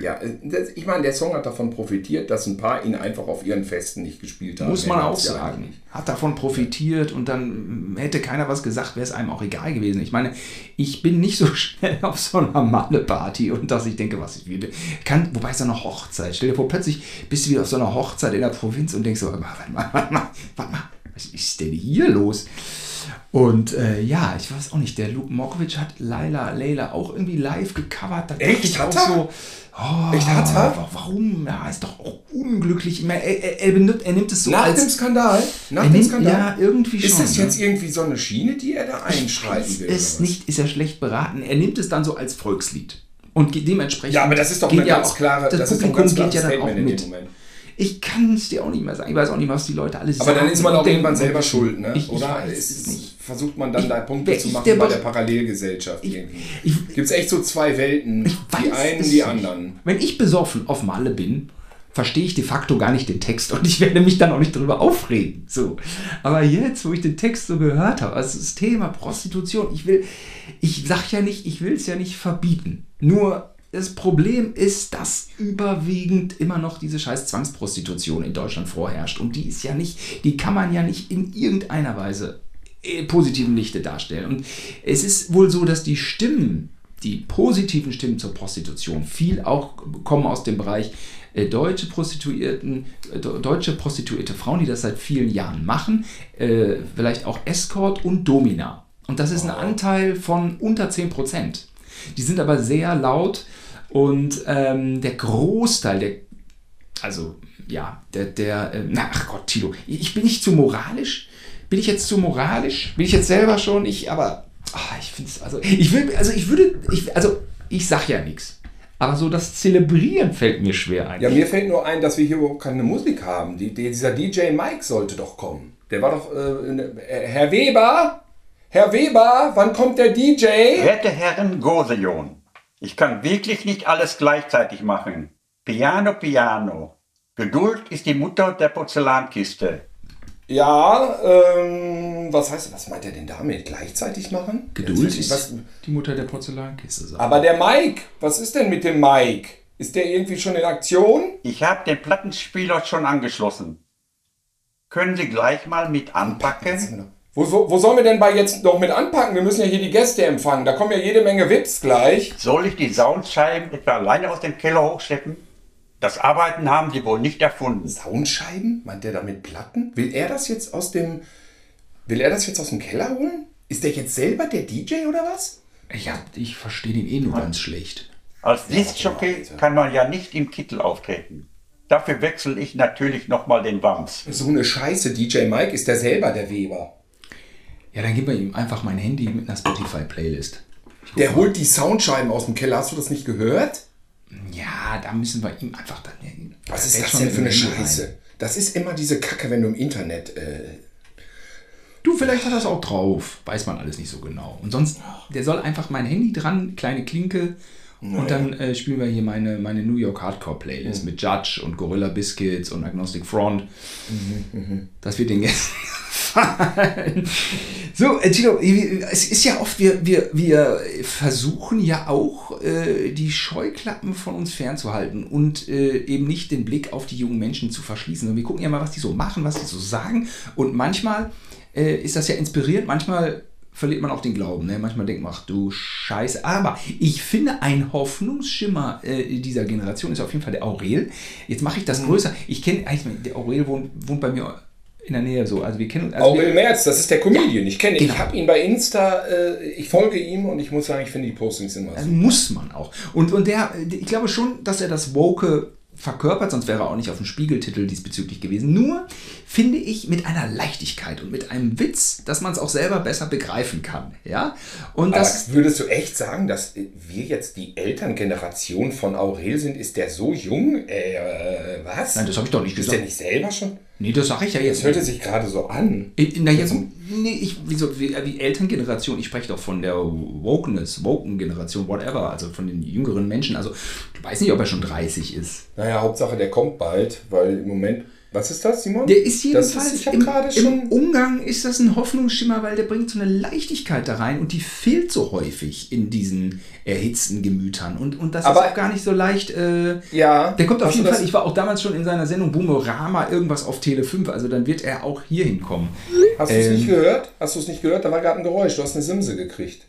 Ja, das, ich meine, der Song hat davon profitiert, dass ein paar ihn einfach auf ihren Festen nicht gespielt haben.
Muss man auch sagen. Hat davon profitiert und dann hätte keiner was gesagt, wäre es einem auch egal gewesen. Ich meine, ich bin nicht so schnell auf so einer Malle-Party und dass ich denke, was ich will. Kann, wobei es so eine Hochzeit. Stell dir vor, plötzlich bist du wieder auf so einer Hochzeit in der Provinz und denkst so, warte mal, warte mal, warte mal, warte mal was ist denn hier los? Und äh, ja, ich weiß auch nicht, der Luke Mokovic hat Laila, Leila auch irgendwie live gecovert. Da
Echt?
ich
Hat er?
so, oh,
Echt, hat er?
wa- Warum? Ja, ist doch auch unglücklich. Er, er, er, benimmt, er nimmt es so
Nach
als...
dem Skandal? Nach dem
nimmt,
Skandal?
Ja, irgendwie schon.
Ist das
ne?
jetzt irgendwie so eine Schiene, die er da einschreiten will?
ist nicht, ist er schlecht beraten. Er nimmt es dann so als Volkslied. Und dementsprechend.
Ja, aber das ist doch eine
ja
ganz
auch-
klare,
Das,
das ist doch ein
Publikum
ganz
geht ja dann auch mit. Ich kann es dir auch nicht mehr sagen. Ich weiß auch nicht, was die Leute alles
Aber
sagen.
dann ist man auch irgendwann selber schuld, ne?
Ich, ich
Oder
weiß
ist,
nicht.
versucht man dann da Punkte zu
ich
machen
der
bei
Be-
der Parallelgesellschaft irgendwie?
ich-
Gibt es echt so zwei Welten, die
weiß
einen,
es
die
nicht.
anderen?
Wenn ich besoffen auf Malle bin, verstehe ich de facto gar nicht den Text und ich werde mich dann auch nicht darüber aufregen. So. Aber jetzt, wo ich den Text so gehört habe, also das Thema Prostitution, ich will, ich sag ja nicht, ich will es ja nicht verbieten. Nur das Problem ist, dass überwiegend immer noch diese scheiß Zwangsprostitution in Deutschland vorherrscht. Und die ist ja nicht, die kann man ja nicht in irgendeiner Weise äh, positiven Lichte darstellen. Und es ist wohl so, dass die Stimmen die positiven Stimmen zur Prostitution viel auch kommen aus dem Bereich äh, deutsche Prostituierten, äh, deutsche prostituierte Frauen, die das seit vielen Jahren machen, vielleicht auch Escort und Domina. Und das ist ein Anteil von unter 10 Prozent. Die sind aber sehr laut und ähm, der Großteil, der, also ja, der, der, äh, na, ach Gott, Tilo, ich bin nicht zu moralisch. Bin ich jetzt zu moralisch? Bin ich jetzt selber schon? Ich, aber, ach, ich finde es, also, ich will, also ich würde, ich, also, ich sag ja nichts. Aber so das Zelebrieren fällt mir schwer ein.
Ja, mir fällt nur ein, dass wir hier überhaupt keine Musik haben. Die, die, dieser DJ Mike sollte doch kommen. Der war doch, äh, Herr Weber? Herr Weber, wann kommt der DJ?
Werte Herren Gosejon, ich kann wirklich nicht alles gleichzeitig machen. Piano, Piano. Geduld ist die Mutter der Porzellankiste.
Ja, ähm, was heißt, was meint er denn damit? Gleichzeitig machen?
Geduld ist
was,
die Mutter der Porzellankiste. sagt
aber der Mike, was ist denn mit dem Mike? Ist der irgendwie schon in Aktion?
Ich habe den Plattenspieler schon angeschlossen. Können Sie gleich mal mit anpacken?
Wo, so, wo sollen wir denn bei jetzt noch mit anpacken? Wir müssen ja hier die Gäste empfangen. Da kommen ja jede Menge Wips gleich.
Soll ich die Soundscheiben etwa alleine aus dem Keller hochschleppen? Das Arbeiten haben Sie wohl nicht erfunden.
Soundscheiben? Meint der damit Platten? Will er das jetzt aus dem. Will er das jetzt aus dem Keller holen? Ist der jetzt selber der DJ oder was?
Ja, ich verstehe den eh nur ganz schlecht.
Als Discjockey kann man ja nicht im Kittel auftreten. Dafür wechsle ich natürlich nochmal den Wams.
So eine Scheiße. DJ Mike ist der selber der Weber.
Ja, dann geben wir ihm einfach mein Handy mit einer Spotify-Playlist.
Der holt die Soundscheiben aus dem Keller. Hast du das nicht gehört?
Ja, da müssen wir ihm einfach dann.
Was ist das denn für eine Scheiße?
rein.
Das ist immer diese Kacke, wenn du im Internet. Äh,
Du, vielleicht hat er es auch drauf. Weiß man alles nicht so genau. Und sonst, der soll einfach mein Handy dran, kleine Klinke. Und dann äh, spielen wir hier meine, meine New York Hardcore Playlist mit Judge und Gorilla Biscuits und Agnostic Front. Das wird den Gästen gefallen. So, äh, Tino, es ist ja oft, wir, wir, wir versuchen ja auch, äh, die Scheuklappen von uns fernzuhalten und äh, eben nicht den Blick auf die jungen Menschen zu verschließen. Und wir gucken ja mal, was die so machen, was die so sagen. Und manchmal äh, ist das ja inspirierend, manchmal verliert man auch den Glauben. Ne? Manchmal denkt man, ach du Scheiße. Aber ich finde, ein Hoffnungsschimmer äh, dieser Generation ist auf jeden Fall der Aurel. Jetzt mache ich das größer. Ich kenne, eigentlich, der Aurel wohnt, wohnt bei mir in der Nähe so. Also wir kennen uns. Also
Aurel Merz, das ist der Comedian. Ich kenne ihn.
Genau.
Ich habe ihn bei Insta. Äh, ich folge ihm und ich muss sagen, ich finde die Postings immer
also muss man auch. Und, und der, ich glaube schon, dass er das Woke verkörpert, sonst wäre er auch nicht auf dem Spiegeltitel diesbezüglich gewesen. Nur finde ich mit einer Leichtigkeit und mit einem Witz, dass man es auch selber besser begreifen kann. Ja? Und das.
Aber würdest du echt sagen, dass wir jetzt die Elterngeneration von Aurel sind? Ist der so jung? Äh, was?
Nein, das habe ich doch nicht
Ist
gesagt.
der nicht selber schon?
Nee, das sage ich ja jetzt.
Das hörte sich gerade so an.
In, naja, so, nee, ich, wieso, wie, die Elterngeneration, ich spreche doch von der Wokeness, Woken-Generation, whatever, also von den jüngeren Menschen. Also, ich weiß nicht, ob er schon 30 ist.
Naja, Hauptsache, der kommt bald, weil im Moment. Was ist das, Simon?
Der ist jedenfalls
ist,
im, im. Umgang ist das ein Hoffnungsschimmer, weil der bringt so eine Leichtigkeit da rein und die fehlt so häufig in diesen erhitzten Gemütern. Und, und das
Aber-
ist auch gar nicht so leicht. Äh,
Ja,
der kommt auf jeden Fall, ich war auch damals schon in seiner Sendung Boomerama, irgendwas auf Tele 5, also dann wird er auch hier hinkommen.
Hast du es
Ähm,
nicht gehört? Hast du es nicht gehört? Da war gerade ein Geräusch. Du hast eine Simse gekriegt.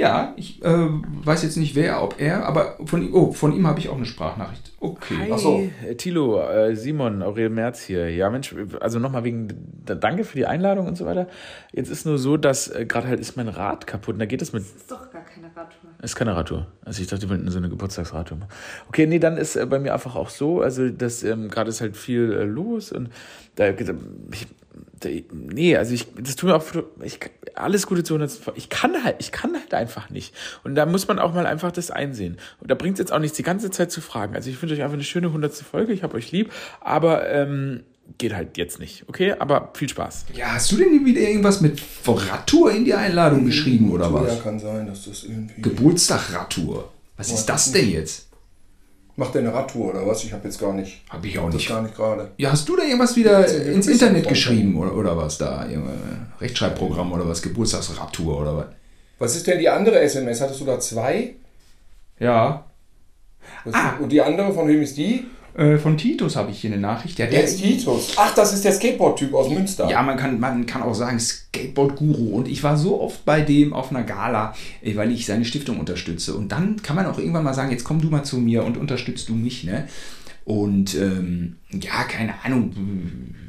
Ja, ich äh, weiß jetzt nicht wer, ob er, aber von, ihm- oh, von ihm habe ich auch eine Sprachnachricht. Okay.
Hi,
Ach so.
äh, Thilo, äh, Simon, Aurel Merz hier. Ja, Mensch, also nochmal wegen, da- danke für die Einladung und so weiter. Jetzt ist nur so, dass äh, gerade halt ist mein Rad kaputt und da geht es mit.
ist doch gar keine Radtour.
Ist keine Radtour. Also ich dachte, wir wollten so eine Geburtstagsradtour machen. Okay, nee, dann ist äh, bei mir einfach auch so, also das ähm, gerade ist halt viel äh, los und da ich, da, nee, also ich das tut mir auch ich alles Gute zu 100 ich kann halt ich kann halt einfach nicht und da muss man auch mal einfach das einsehen und da bringt es jetzt auch nichts die ganze Zeit zu fragen. Also ich wünsche euch einfach eine schöne 100. Folge, ich habe euch lieb, aber ähm, geht halt jetzt nicht, okay? Aber viel Spaß.
Ja, hast du denn wieder irgendwas mit Radtour in die Einladung geschrieben oder
Ja,
was?
kann sein, dass das irgendwie.
Geburtstag Radtour. Was ist das denn jetzt?
Macht der eine Radtour oder was? Ich habe jetzt gar nicht.
Hab ich auch
Das
nicht.
gar nicht gerade.
Ja, hast du da irgendwas wieder
Ja,
ins Internet geschrieben oder, oder was da? Rechtschreibprogramm oder was? Geburtstagsradtour oder was?
Was ist denn die andere SMS? Hattest du da zwei?
Ja.
Was Und die andere, von wem ist die?
Äh, von Titus habe ich hier eine Nachricht. Der,
Der ist Titus. Ach, das ist der Skateboard-Typ aus Münster.
Ja, man kann, man kann auch sagen Skateboard-Guru. Und ich war so oft bei dem auf einer Gala, äh, weil ich seine Stiftung unterstütze. Und dann kann man auch irgendwann mal sagen, jetzt komm du mal zu mir und unterstützt du mich. Ne? Und ähm, ja, keine Ahnung,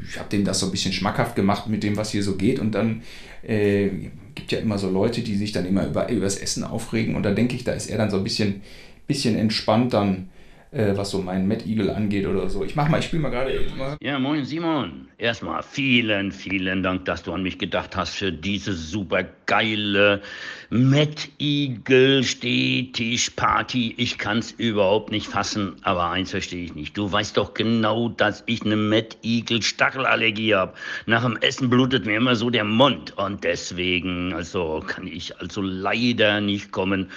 ich habe dem das so ein bisschen schmackhaft gemacht mit dem, was hier so geht. Und dann äh, gibt ja immer so Leute, die sich dann immer über, über das Essen aufregen. Und da denke ich, da ist er dann so ein bisschen, bisschen entspannt dann äh, was so meinen Mad Eagle angeht oder so. Ich mach mal, ich spiele mal gerade.
Ja, moin Simon. Erstmal vielen, vielen Dank, dass du an mich gedacht hast für diese super geile Mad Eagle Stehtisch-Party. Ich kann's überhaupt nicht fassen, aber eins verstehe ich nicht. Du weißt doch genau, dass ich eine Mad Eagle Stachelallergie habe. Nach dem Essen blutet mir immer so der Mund und deswegen, also kann ich also leider nicht kommen.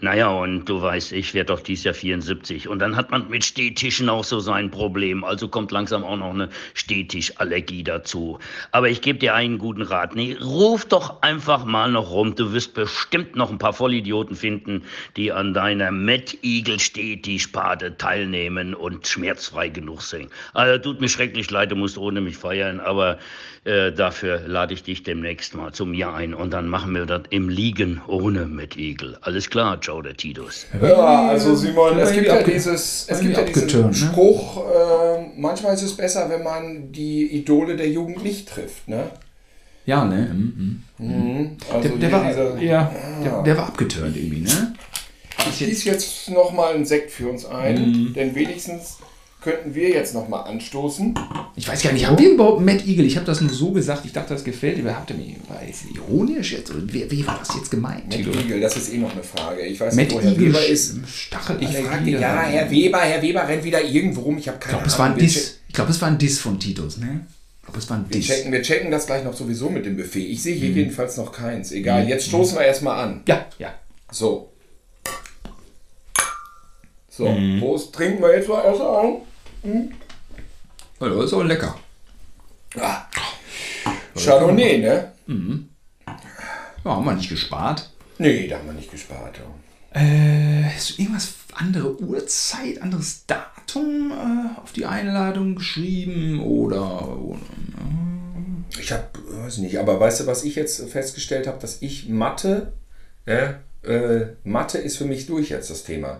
Naja, und du weißt, ich werde doch dieses Jahr 74. Und dann hat man mit Stehtischen auch so sein Problem. Also kommt langsam auch noch eine Stehtischallergie dazu. Aber ich gebe dir einen guten Rat. Nee, ruf doch einfach mal noch rum. Du wirst bestimmt noch ein paar Vollidioten finden, die an deiner Mad Eagle Stehtischpate teilnehmen und schmerzfrei genug singen. Also tut mir schrecklich leid, du musst ohne mich feiern, aber äh, dafür lade ich dich demnächst mal zu mir ein und dann machen wir das im Liegen ohne Mad Eagle. Alles klar, Joe der Titus.
Ja, also Simon, es gibt ja dieses, es gibt ja diesen
ne?
Spruch, äh, manchmal ist es besser, wenn man die Idole der Jugend nicht trifft, ne?
Ja, ne? Mhm.
Mhm. Also
der, der, war,
diese-
ja, der, der war abgeturnt irgendwie, ne?
Ich gieße jetzt nochmal einen Sekt für uns ein,
Mhm.
denn wenigstens könnten wir jetzt nochmal anstoßen.
Ich weiß gar nicht, haben wir überhaupt Mad Eagle? Ich habe das nur so gesagt, ich dachte, das gefällt dir. Habt ihr mir, es ironisch jetzt? Wie, wie war das jetzt gemeint?
Mad
Tilo?
Eagle, das ist eh noch eine Frage. Ich weiß
Mad
nicht, wo Herr
Eagle
Weber ist.
Stachelallergie.
Ich fragte, ja, Herr Weber, Herr Weber rennt wieder irgendwo rum. Ich habe
Ich
keine
glaube, es war ein Diss. Ich glaube, es war ein Diss von Titus, ne? Glaube, es war ein
Wir
Diss.
checken, wir checken das gleich noch sowieso mit dem Buffet. Ich sehe hier
Mhm.
jedenfalls noch keins. Egal,
Mhm.
jetzt stoßen wir erstmal an.
Ja, ja.
So. So,
Mhm.
Prost. Trinken wir jetzt mal erst ein. Hm?
Ja, das ist auch lecker.
Ah. Chardonnay, ne?
Mhm. Ja, haben wir nicht gespart.
Nee, da haben wir nicht gespart. ja.
Äh, hast du irgendwas andere Uhrzeit, anderes Datum äh, auf die Einladung geschrieben oder, oder
Ich habe, weiß nicht, aber weißt du, was ich jetzt festgestellt habe, dass ich Mathe, ja, äh, Mathe ist für mich durch jetzt das Thema.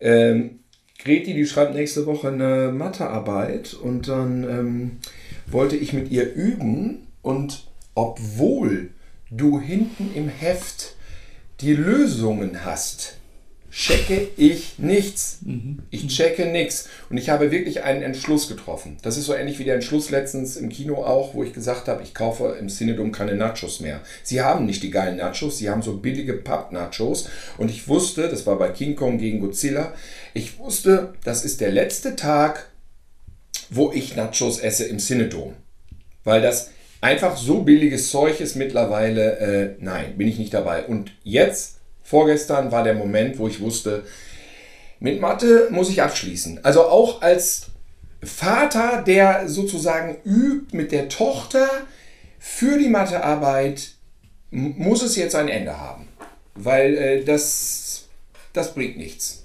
Ähm, Greti, die schreibt nächste Woche eine Mathearbeit und dann ähm, wollte ich mit ihr üben und obwohl du hinten im Heft die Lösungen hast, checke ich nichts. Ich checke nichts. Und ich habe wirklich einen Entschluss getroffen. Das ist so ähnlich wie der Entschluss letztens im Kino auch, wo ich gesagt habe, ich kaufe im Cinedom keine Nachos mehr. Sie haben nicht die geilen Nachos, sie haben so billige Papp-Nachos. Und ich wusste, das war bei King Kong gegen Godzilla, ich wusste, das ist der letzte Tag, wo ich Nachos esse im Cinedom. Weil das einfach so billiges Zeug ist mittlerweile, äh, nein, bin ich nicht dabei. Und jetzt, vorgestern, war der Moment, wo ich wusste, mit Mathe muss ich abschließen. Also auch als Vater, der sozusagen übt mit der Tochter für die Mathearbeit, muss es jetzt ein Ende haben. Weil äh, das, das bringt nichts.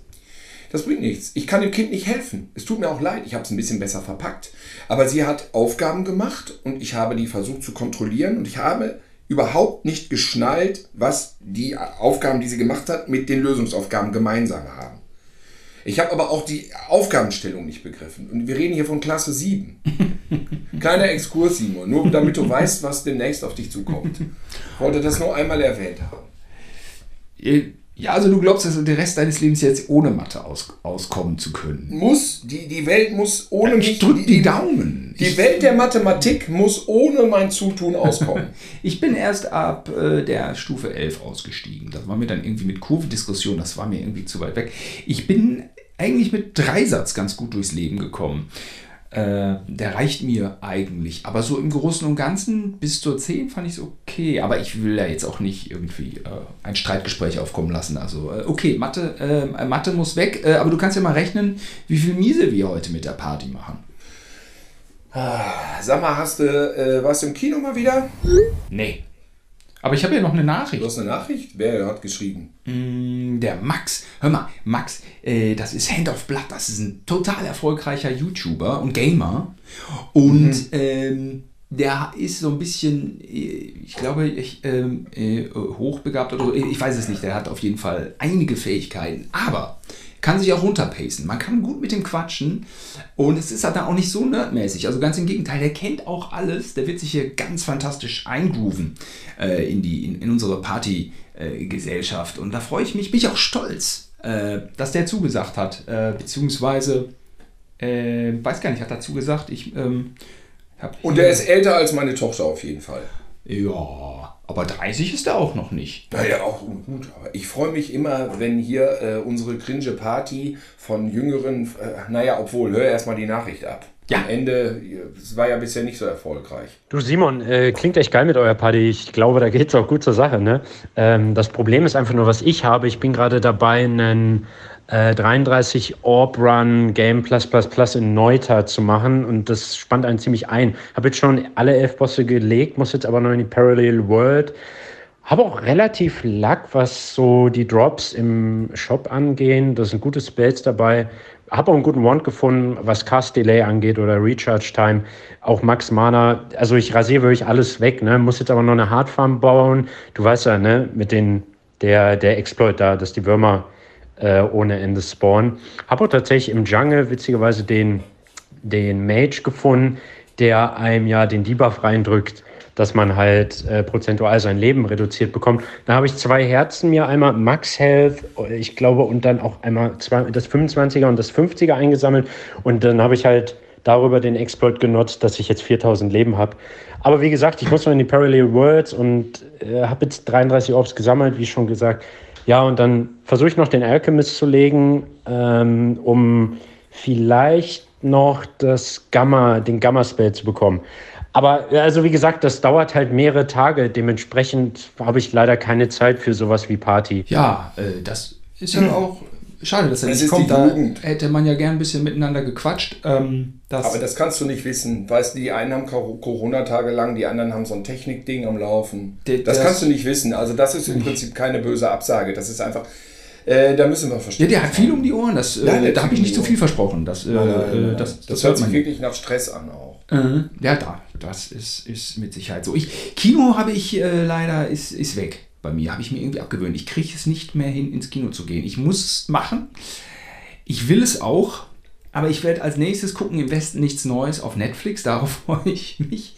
Das bringt nichts. Ich kann dem Kind nicht helfen. Es tut mir auch leid, ich habe es ein bisschen besser verpackt. Aber sie hat Aufgaben gemacht und ich habe die versucht zu kontrollieren und ich habe überhaupt nicht geschnallt, was die Aufgaben, die sie gemacht hat, mit den Lösungsaufgaben gemeinsam haben. Ich habe aber auch die Aufgabenstellung nicht begriffen. Und wir reden hier von Klasse 7. Kleiner Exkurs, Simon, nur damit du weißt, was demnächst auf dich zukommt. Ich wollte das nur einmal erwähnt haben.
Ja, also du glaubst, dass du den Rest deines Lebens jetzt ohne Mathe aus, auskommen zu können.
Muss, die, die Welt muss ohne mich.
Ich drück die Daumen.
Die Welt der Mathematik muss ohne mein Zutun auskommen.
Ich bin erst ab äh, der Stufe 11 ausgestiegen. Das war mir dann irgendwie mit Kurvendiskussion, das war mir irgendwie zu weit weg. Ich bin eigentlich mit Dreisatz ganz gut durchs Leben gekommen. Äh, der reicht mir eigentlich. Aber so im Großen und Ganzen bis zur 10 fand ich es okay. Aber ich will ja jetzt auch nicht irgendwie äh, ein Streitgespräch aufkommen lassen. Also, äh, okay, Mathe, äh, Mathe muss weg. Äh, aber du kannst ja mal rechnen, wie viel Miese wir heute mit der Party machen.
Ah, Sag mal, hast du, äh, warst du im Kino mal wieder?
Nee. Aber ich habe ja noch eine Nachricht.
Du hast eine Nachricht? Wer hat geschrieben?
Mm, Der Max. Hör mal, Max, äh, das ist Hand of Blood. Das ist ein total erfolgreicher YouTuber und Gamer. Und
Mhm.
ähm, der ist so ein bisschen, äh, ich glaube, ich, ähm, äh, hochbegabt oder. Ich weiß es nicht. Der hat auf jeden Fall einige Fähigkeiten. Aber kann sich auch runterpacen. Man kann gut mit dem quatschen und es ist halt dann auch nicht so nerdmäßig. Also ganz im Gegenteil, der kennt auch alles. Der wird sich hier ganz fantastisch eingrooven äh, in, die, in, in unsere Partygesellschaft. und da freue ich mich, bin ich auch stolz, äh, dass der zugesagt hat. Äh, beziehungsweise, äh, weiß gar nicht, hat er zugesagt. Ich, ähm,
Und der ist älter als meine Tochter auf jeden Fall.
Ja, aber 30 ist er auch noch nicht.
Naja, auch gut. Aber ich freue mich immer, wenn hier äh, unsere cringe Party von Jüngeren, äh, naja, obwohl, hör erstmal die Nachricht ab. Ja. Am Ende, es war ja bisher nicht so erfolgreich.
Du Simon, äh, klingt echt geil mit eurer Party. Ich glaube, da geht es auch gut zur Sache. Ne? Ähm, das Problem ist einfach nur, was ich habe. Ich bin gerade dabei, einen äh, 33 Orb Run Game Plus Plus Plus in Neuta zu machen und das spannt einen ziemlich ein. Habe jetzt schon alle elf Bosse gelegt, muss jetzt aber noch in die Parallel World. Habe auch relativ Lack, was so die Drops im Shop angehen. Da sind gute Spells dabei. Habe auch einen guten Wand gefunden, was Cast Delay angeht oder Recharge Time. Auch Max Mana. Also ich rasiere wirklich alles weg. Ne? Muss jetzt aber noch eine Hardfarm bauen. Du weißt ja, ne, mit den, der, der Exploit da, dass die Würmer äh, ohne Ende spawnen. Habe auch tatsächlich im Jungle witzigerweise den, den Mage gefunden, der einem ja den Debuff reindrückt, dass man halt äh, prozentual sein Leben reduziert bekommt. Da habe ich zwei Herzen mir, einmal Max Health, ich glaube, und dann auch einmal zwei, das 25er und das 50er eingesammelt. Und dann habe ich halt darüber den Exploit genutzt, dass ich jetzt 4000 Leben habe. Aber wie gesagt, ich muss noch in die Parallel Worlds und äh, habe jetzt 33 Orbs gesammelt, wie schon gesagt. Ja, und dann versuche ich noch den Alchemist zu legen, ähm, um vielleicht noch das Gamma, den Gamma-Spell zu bekommen. Aber also wie gesagt, das dauert halt mehrere Tage. Dementsprechend habe ich leider keine Zeit für sowas wie Party.
Ja, äh, das ist ja auch schade, dass er
Es
nicht kommt. Da hätte man ja gern ein bisschen miteinander gequatscht. Ähm, das
Aber das kannst du nicht wissen. Weißt du, die einen haben Cor- Corona-Tage lang, die anderen haben so ein Technikding am Laufen. Das
das-
kannst du nicht wissen. Also das ist im Prinzip keine böse Absage. Das ist einfach, äh, da müssen wir
ja,
verstehen.
der hat viel um die Ohren. Das, äh,
Ja,
da habe ich nicht zu
die
viel versprochen. Das, äh, äh, das,
das,
das,
hört sich
man.
wirklich nach Stress an auch.
Äh, ja, da, das ist, ist mit Sicherheit so. Ich, Kino habe ich leider, ist, ist weg bei mir. Habe ich mir irgendwie abgewöhnt. Ich kriege es nicht mehr hin, ins Kino zu gehen. Ich muss es machen. Ich will es auch. Aber ich werde als nächstes gucken, im Westen nichts Neues auf Netflix. Darauf freue ich mich.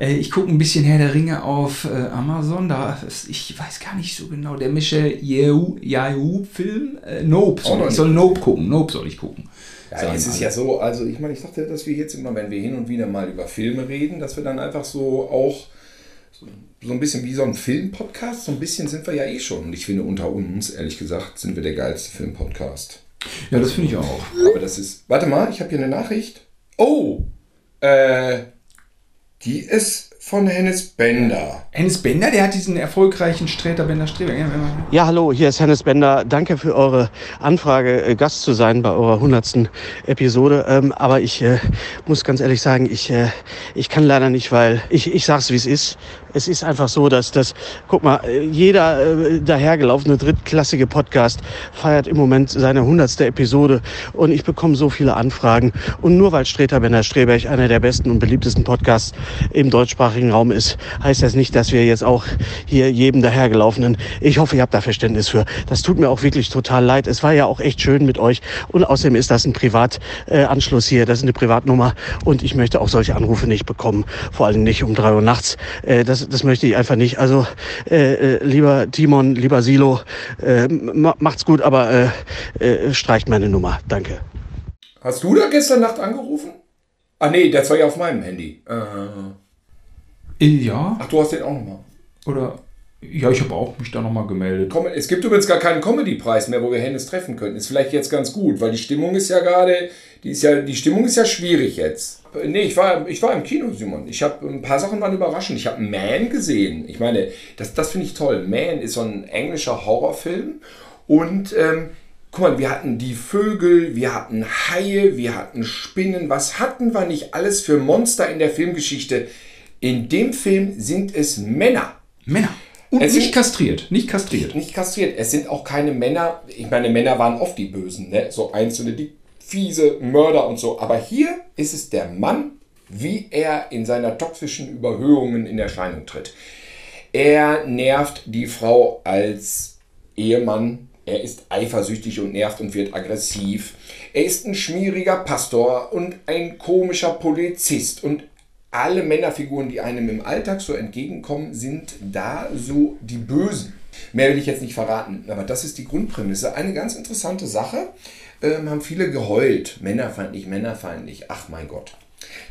Äh, ich gucke ein bisschen Herr der Ringe auf äh, Amazon. Da ich weiß gar nicht so genau. Der Michel Yeoh-Film. Äh, Nope. Soll,
noch
ich soll. Nope gucken. Nope soll ich gucken.
Ja,
Sagen
es ist
alle.
ja so, also ich meine, ich dachte, dass wir jetzt immer, wenn wir hin und wieder mal über Filme reden, dass wir dann einfach so auch so, so ein bisschen wie so ein Filmpodcast, so ein bisschen sind wir ja eh schon. Und ich finde, unter uns, ehrlich gesagt, sind wir der geilste Filmpodcast.
Ja, das finde ich auch.
Aber das ist. Warte mal, ich habe hier eine Nachricht. Oh! Äh. Die ist von Hennes Bender.
Hennes Bender, der hat diesen erfolgreichen Sträter Bender Streber. Ja,
hallo, hier ist Hennes Bender. Danke für eure Anfrage, äh, Gast zu sein bei eurer hundertsten Episode. Ähm, aber ich äh, muss ganz ehrlich sagen, ich, äh, ich kann leider nicht, weil ich, ich sag's wie es ist. Es ist einfach so, dass das, guck mal, äh, jeder äh, dahergelaufene drittklassige Podcast feiert im Moment seine hundertste Episode und ich bekomme so viele Anfragen. Und nur weil Streter Bender Streberg einer der besten und beliebtesten Podcasts im deutschsprachigen Raum ist, heißt das nicht, dass wir jetzt auch hier jedem dahergelaufenen, ich hoffe, ihr habt da Verständnis für. Das tut mir auch wirklich total leid. Es war ja auch echt schön mit euch und außerdem ist das ein Privatanschluss Anschluss hier, das ist eine Privatnummer und ich möchte auch solche Anrufe nicht bekommen, vor allem nicht um drei Uhr nachts. Äh, das, das möchte ich einfach nicht. Also äh, äh, lieber Timon, lieber Silo, äh, ma- macht's gut, aber äh, äh, streicht meine Nummer. Danke.
Hast du da gestern Nacht angerufen? Ah, nee, das war ja auf meinem Handy. Äh.
Ja.
Ach, du hast den auch nochmal.
Oder. Ja, ich habe auch mich da nochmal gemeldet.
Es gibt übrigens gar keinen Comedy-Preis mehr, wo wir Hennes treffen könnten. Ist vielleicht jetzt ganz gut, weil die Stimmung ist ja gerade, die ist ja, die Stimmung ist ja schwierig jetzt. Äh, Nee, ich war, ich war im Kino, Simon. Ich habe ein paar Sachen waren überraschend. Ich habe Man gesehen. Ich meine, das, das finde ich toll. Man ist so ein englischer Horrorfilm und ähm, guck mal, wir hatten die Vögel, wir hatten Haie, wir hatten Spinnen. Was hatten wir nicht alles für Monster in der Filmgeschichte? In dem Film sind es Männer.
Männer. Und es nicht kastriert, nicht kastriert.
Nicht kastriert. Es sind auch keine Männer, ich meine, Männer waren oft die Bösen, ne? so einzelne, die fiese Mörder und so. Aber hier ist es der Mann, wie er in seiner toxischen Überhöhungen in Erscheinung tritt. Er nervt die Frau als Ehemann. Er ist eifersüchtig und nervt und wird aggressiv. Er ist ein schmieriger Pastor und ein komischer Polizist. Und alle Männerfiguren, die einem im Alltag so entgegenkommen, sind da so die Bösen. Mehr will ich jetzt nicht verraten, aber das ist die Grundprämisse. Eine ganz interessante Sache. Ähm, haben viele geheult. Männerfeindlich, männerfeindlich. Ach mein Gott.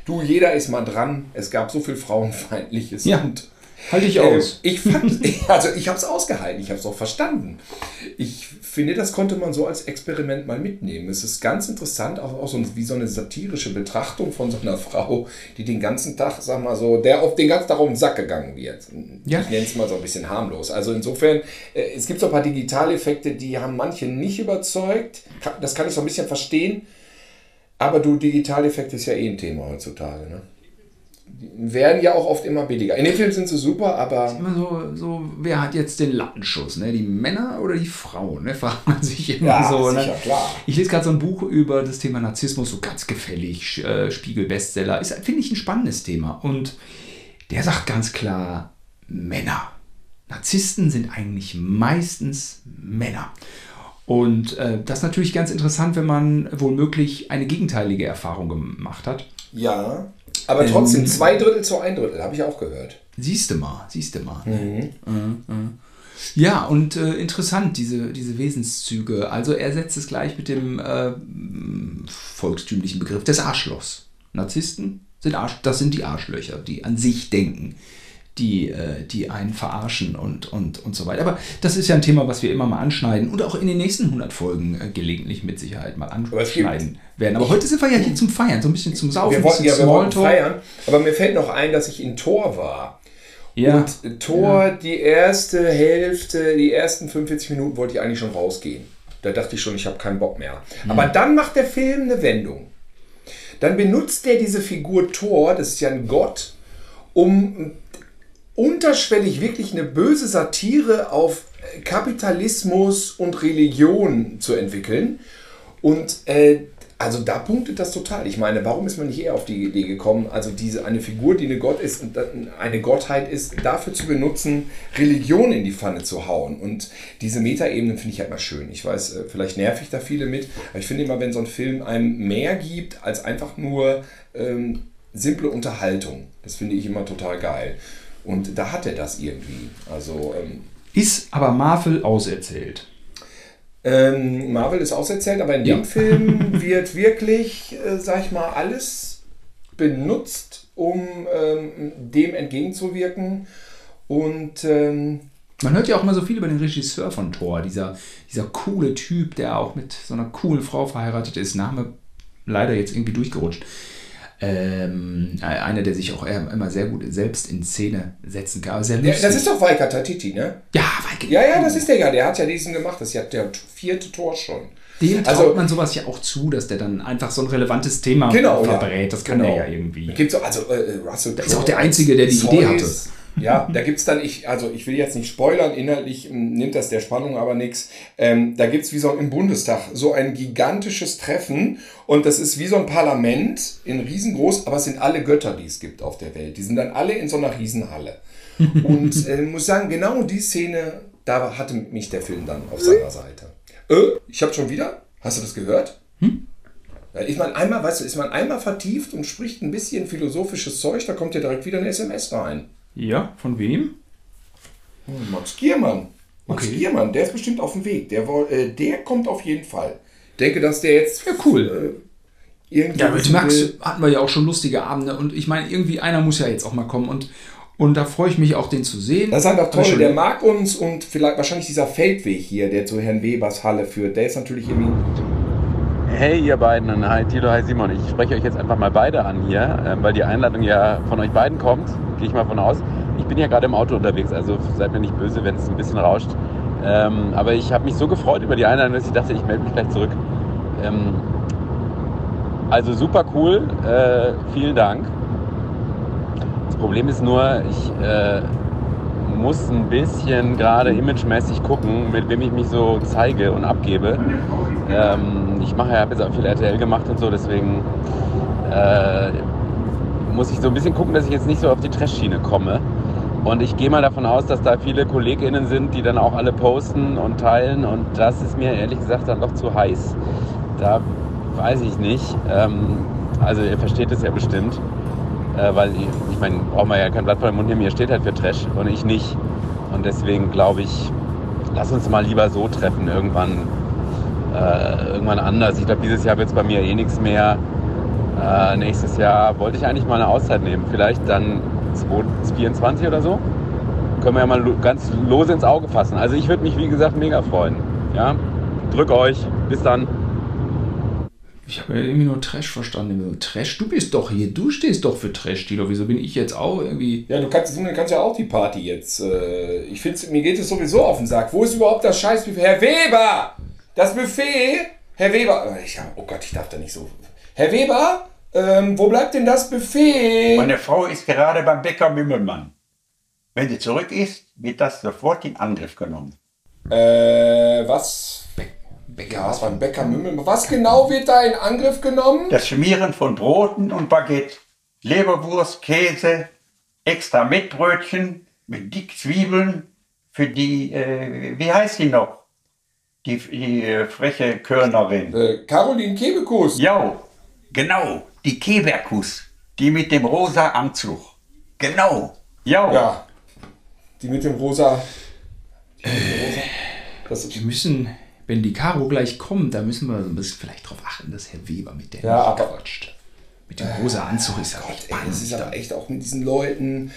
Du, jeder ist mal dran. Es gab so viel Frauenfeindliches.
Ja. Und Halte ich aus.
Äh, ich fand, also ich habe es ausgehalten, ich habe es auch verstanden. Ich finde, das konnte man so als Experiment mal mitnehmen. Es ist ganz interessant, auch, auch so wie so eine satirische Betrachtung von so einer Frau, die den ganzen Tag, sag mal so, der auf den ganzen Tag um den Sack gegangen wird. Ja. Ich nenne es mal so ein bisschen harmlos. Also insofern, äh, es gibt so ein paar Digitaleffekte, die haben manche nicht überzeugt. Das kann ich so ein bisschen verstehen. Aber du, Digitaleffekte ist ja eh ein Thema heutzutage. Ne? Werden ja auch oft immer billiger. In den Filmen sind sie super, aber.
Ist immer so, so, wer hat jetzt den Lattenschuss? Ne? Die Männer oder die Frauen? Ne? Fragt man sich immer ja, so. Ne? Sicher, ne? klar. Ich lese gerade so ein Buch über das Thema Narzissmus, so ganz gefällig, äh, Spiegel-Bestseller. Ist, finde ich, ein spannendes Thema. Und der sagt ganz klar: Männer. Narzissten sind eigentlich meistens Männer. Und äh, das ist natürlich ganz interessant, wenn man womöglich eine gegenteilige Erfahrung gemacht hat.
Ja. Aber trotzdem, ähm, zwei Drittel zu ein Drittel, habe ich auch gehört.
Siehst du mal, siehst du mal. Mhm. Äh, äh. Ja, und äh, interessant, diese, diese Wesenszüge. Also er setzt es gleich mit dem äh, volkstümlichen Begriff des Arschlochs. Narzissten sind Arsch, das sind die Arschlöcher, die an sich denken die, äh, die einen verarschen und, und, und so weiter. Aber das ist ja ein Thema, was wir immer mal anschneiden und auch in den nächsten 100 Folgen äh, gelegentlich mit Sicherheit mal anschneiden werden. Aber heute sind wir ja hier zum Feiern, so ein bisschen zum Saufen,
wir wollten, ja, wir wollten feiern. Aber mir fällt noch ein, dass ich in Tor war. Ja. Und Tor, ja. die erste Hälfte, die ersten 45 Minuten wollte ich eigentlich schon rausgehen. Da dachte ich schon, ich habe keinen Bock mehr. Mhm. Aber dann macht der Film eine Wendung. Dann benutzt er diese Figur Thor, das ist ja ein Gott, um unterschwellig wirklich eine böse Satire auf Kapitalismus und Religion zu entwickeln. Und äh, also da punktet das total. Ich meine, warum ist man nicht eher auf die Idee gekommen, also diese eine Figur, die eine Gott ist eine Gottheit ist, dafür zu benutzen, Religion in die Pfanne zu hauen. Und diese Metaebenen finde ich halt mal schön. Ich weiß, äh, vielleicht nerv ich da viele mit, aber ich finde immer, wenn so ein Film einem mehr gibt als einfach nur ähm, simple Unterhaltung, das finde ich immer total geil. Und da hat er das irgendwie. Also, ähm,
ist aber Marvel auserzählt.
Ähm, Marvel ist auserzählt, aber in ja. dem Film wird wirklich, äh, sag ich mal, alles benutzt, um ähm, dem entgegenzuwirken. Und ähm,
man hört ja auch immer so viel über den Regisseur von Thor, dieser, dieser coole Typ, der auch mit so einer coolen Frau verheiratet ist. Name leider jetzt irgendwie durchgerutscht ähm, einer, der sich auch immer sehr gut selbst in Szene setzen kann. Sehr
ja, das ist doch Waika Tatiti, ne?
Ja, Waika.
Ja, ja, das ist der ja. Der hat ja diesen gemacht. Das ist ja der vierte Tor schon.
Dem traut also, man sowas ja auch zu, dass der dann einfach so ein relevantes Thema
genau,
verbrät. Das kann
genau.
er ja irgendwie.
Gibt's so, also äh,
Russell Das ist auch der Einzige, der die Zeus, Idee hatte.
Ja, da gibt es dann, ich, also ich will jetzt nicht spoilern, inhaltlich ähm, nimmt das der Spannung aber nichts. Ähm, da gibt es wie so im Bundestag so ein gigantisches Treffen und das ist wie so ein Parlament in riesengroß, aber es sind alle Götter, die es gibt auf der Welt. Die sind dann alle in so einer Riesenhalle. und äh, muss sagen, genau die Szene, da hatte mich der Film dann auf seiner Seite. Äh, ich habe schon wieder, hast du das gehört? Hm? Ist man einmal, weißt du, ist man einmal vertieft und spricht ein bisschen philosophisches Zeug, da kommt ja direkt wieder eine SMS rein.
Ja, von wem?
Hm, Max Giermann. Max okay. Giermann, der ist bestimmt auf dem Weg. Der, äh, der kommt auf jeden Fall. Ich denke, dass der jetzt.
Ja, cool. Äh, irgendwie ja, mit Max hatten wir ja auch schon lustige Abende und ich meine, irgendwie einer muss ja jetzt auch mal kommen und, und da freue ich mich auch, den zu sehen.
Das ist einfach toll, der mag uns und vielleicht wahrscheinlich dieser Feldweg hier, der zu Herrn Webers Halle führt, der ist natürlich irgendwie.
Hey ihr beiden, hi Tilo, hi Simon. Ich spreche euch jetzt einfach mal beide an hier, äh, weil die Einladung ja von euch beiden kommt gehe ich mal von aus. Ich bin ja gerade im Auto unterwegs, also seid mir nicht böse, wenn es ein bisschen rauscht. Ähm, aber ich habe mich so gefreut über die Einladung, dass ich dachte, ich melde mich gleich zurück. Ähm, also super cool, äh, vielen Dank. Das Problem ist nur, ich äh, muss ein bisschen gerade imagemäßig gucken, mit wem ich mich so zeige und abgebe. Ähm, ich mache ja, jetzt auch viel RTL gemacht und so, deswegen äh, muss ich so ein bisschen gucken, dass ich jetzt nicht so auf die Trash-Schiene komme. Und ich gehe mal davon aus, dass da viele KollegInnen sind, die dann auch alle posten und teilen. Und das ist mir ehrlich gesagt dann doch zu heiß. Da weiß ich nicht. Ähm, also ihr versteht es ja bestimmt. Äh, weil ich, meine, braucht man ja kein Blatt vor den Mund nehmen, ihr steht halt für Trash und ich nicht. Und deswegen glaube ich, lass uns mal lieber so treffen, irgendwann, äh, irgendwann anders. Ich glaube, dieses Jahr wird es bei mir eh nichts mehr. Äh, nächstes Jahr wollte ich eigentlich mal eine Auszeit nehmen. Vielleicht dann 2024 oder so. Können wir ja mal lo- ganz lose ins Auge fassen. Also ich würde mich, wie gesagt, mega freuen. Ja? Drück euch. Bis dann.
Ich habe ja irgendwie nur Trash verstanden. Trash, du bist doch hier, du stehst doch für Trash, Tilo. Wieso bin ich jetzt auch irgendwie.
Ja, du kannst, du kannst ja auch die Party jetzt. Äh, ich finde, mir geht es sowieso auf den Sack. Wo ist überhaupt das Scheißbuffet? Herr Weber! Das Buffet? Herr Weber! äh, Ich, oh Gott, ich darf da nicht so. Herr Weber? Ähm, wo bleibt denn das Buffet?
Meine Frau ist gerade beim Bäcker Mümmelmann. Wenn sie zurück ist, wird das sofort in Angriff genommen.
Äh, was? Bäcker, was war ein Bäcker Mümmel? Was genau wird da in Angriff genommen?
Das Schmieren von Broten und Baguette, Leberwurst, Käse, extra Mettbrötchen mit dick Zwiebeln für die, äh, wie heißt die noch? Die, die äh, freche Körnerin.
Äh, Caroline Kebekus.
Ja, genau, die Keberkus. Die mit dem rosa Anzug. Genau. Ja.
Ja. Die mit dem rosa.
Das wir müssen, wenn die Caro gleich kommt, da müssen wir so ein bisschen vielleicht drauf achten, dass Herr Weber mit der
Ja, aber-
quatscht. Mit dem rosa Anzug ist ja
Gott,
echt
ey, das ist aber echt auch mit diesen Leuten.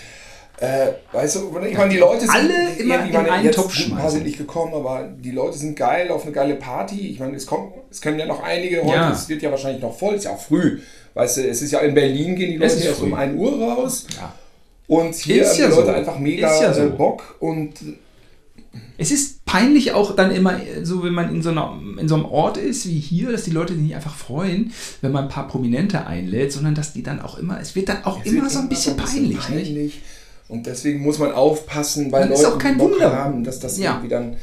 Äh, weißt du, ich meine, die Leute sind
Alle immer in
meine,
einen
jetzt
Topf
gut, Ein paar
schmeißen.
sind nicht gekommen, aber die Leute sind geil auf eine geile Party. Ich meine, es kommt, es können ja noch einige heute.
Ja.
Es wird ja wahrscheinlich noch voll. Ist ja auch früh. Weißt du, es ist ja in Berlin gehen die Leute erst um
früh.
1 Uhr raus. Und hier
Ist
haben die
ja
Leute
so.
einfach mega
Ist ja so.
äh, Bock und
Es ist peinlich auch dann immer so, wenn man in so, einer, in so einem Ort ist wie hier, dass die Leute sich nicht einfach freuen, wenn man ein paar Prominente einlädt, sondern dass die dann auch immer, es wird dann auch
Es
immer
wird
so ein bisschen peinlich. Nicht?
peinlich. Und deswegen muss man aufpassen bei Leuten,
auch kein
die Bock
Wunder.
haben, dass das
Ja.
irgendwie dann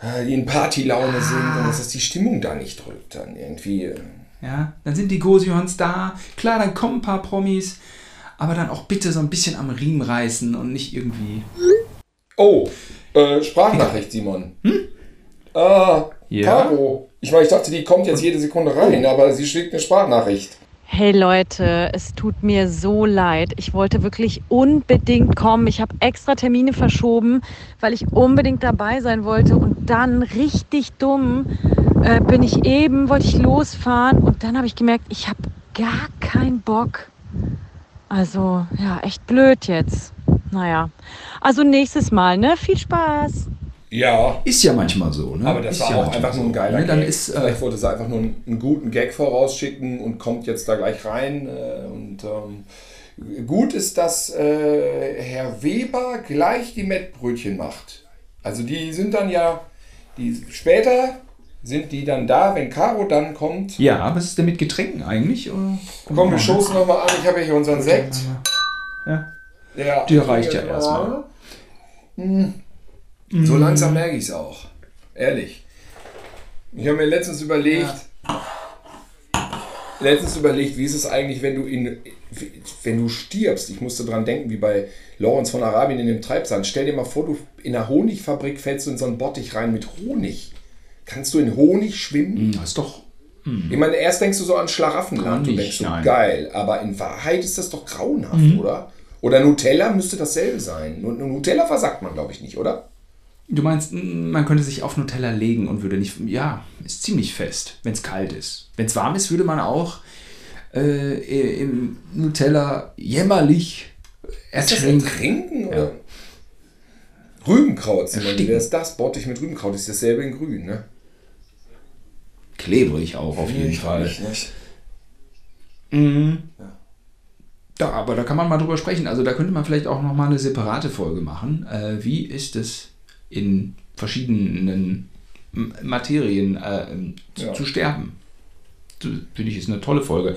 äh, die in Partylaune sind und dass das die Stimmung da nicht drückt dann irgendwie. äh.
Ja, dann sind die Gosions da. Klar, dann kommen ein paar Promis, aber dann auch bitte so ein bisschen am Riemen reißen und nicht irgendwie.
Oh, äh, Sprachnachricht, Simon. Ah,
Ja?
Caro. Ich meine, ich dachte, die kommt jetzt jede Sekunde rein, aber sie schickt eine Sprachnachricht.
Hey Leute, es tut mir so leid. Ich wollte wirklich unbedingt kommen. Ich habe extra Termine verschoben, weil ich unbedingt dabei sein wollte. Und dann richtig dumm äh, bin ich eben, wollte ich losfahren und dann habe ich gemerkt, ich habe gar keinen Bock. Also ja, echt blöd jetzt. Naja, also nächstes Mal, ne? Viel Spaß.
Ja.
Ist ja manchmal so, ne?
Aber das
ist
war
ja
auch einfach nur ein
so,
geiler
ne? Dann
Gag.
ist, äh,
Vielleicht wollte sie einfach nur einen, einen guten Gag vorausschicken und kommt jetzt da gleich rein. Äh, und ähm, gut ist, dass äh, Herr Weber gleich die Mettbrötchen macht. Also die sind dann ja, die später sind die dann da, wenn Caro dann kommt.
Ja, was ist denn mit Getränken eigentlich? Oder?
Komm, wir stoßen nochmal an. Ich habe ja hier unseren Sekt.
Ja.
Ja,
Der reicht ja
Ja.
erstmal.
Hm. So langsam merke ich es auch. Ehrlich. Ich habe mir letztens überlegt, letztens überlegt, wie ist es eigentlich, wenn du in, wenn du stirbst. Ich musste dran denken, wie bei Lawrence von Arabien in dem Treibsand. Stell dir mal vor, du in einer Honigfabrik fällst du in so einen Bottich rein mit Honig. Kannst du in Honig schwimmen?
Das ist doch.
Ich meine, erst denkst du so an Schlaraffenland und
nicht,
denkst so,
nein.
geil. Aber in Wahrheit ist das doch grauenhaft,
Mhm.
oder? Oder Nutella müsste dasselbe sein. Nutella versagt man, glaube ich, nicht, oder?
Du meinst, mm, man könnte sich auf Nutella legen und würde nicht. Ja, ist ziemlich fest, wenn es kalt ist. Wenn es warm ist, würde man auch äh, im Nutella jämmerlich ertrinken.
Ertrinken? Oder? Rübenkraut, Simon, wie ist das? Bottich mit Rübenkraut ist dasselbe in grün, ne?
Klebrig auch auf jeden
Nee,
Fall.
ich nicht.
Mhm. Da, aber da kann man mal drüber sprechen. Also da könnte man vielleicht auch noch mal eine separate Folge machen. Äh, wie ist es in verschiedenen Materien äh, ähm, zu,
Ja.
zu sterben? Finde ich ist eine tolle Folge.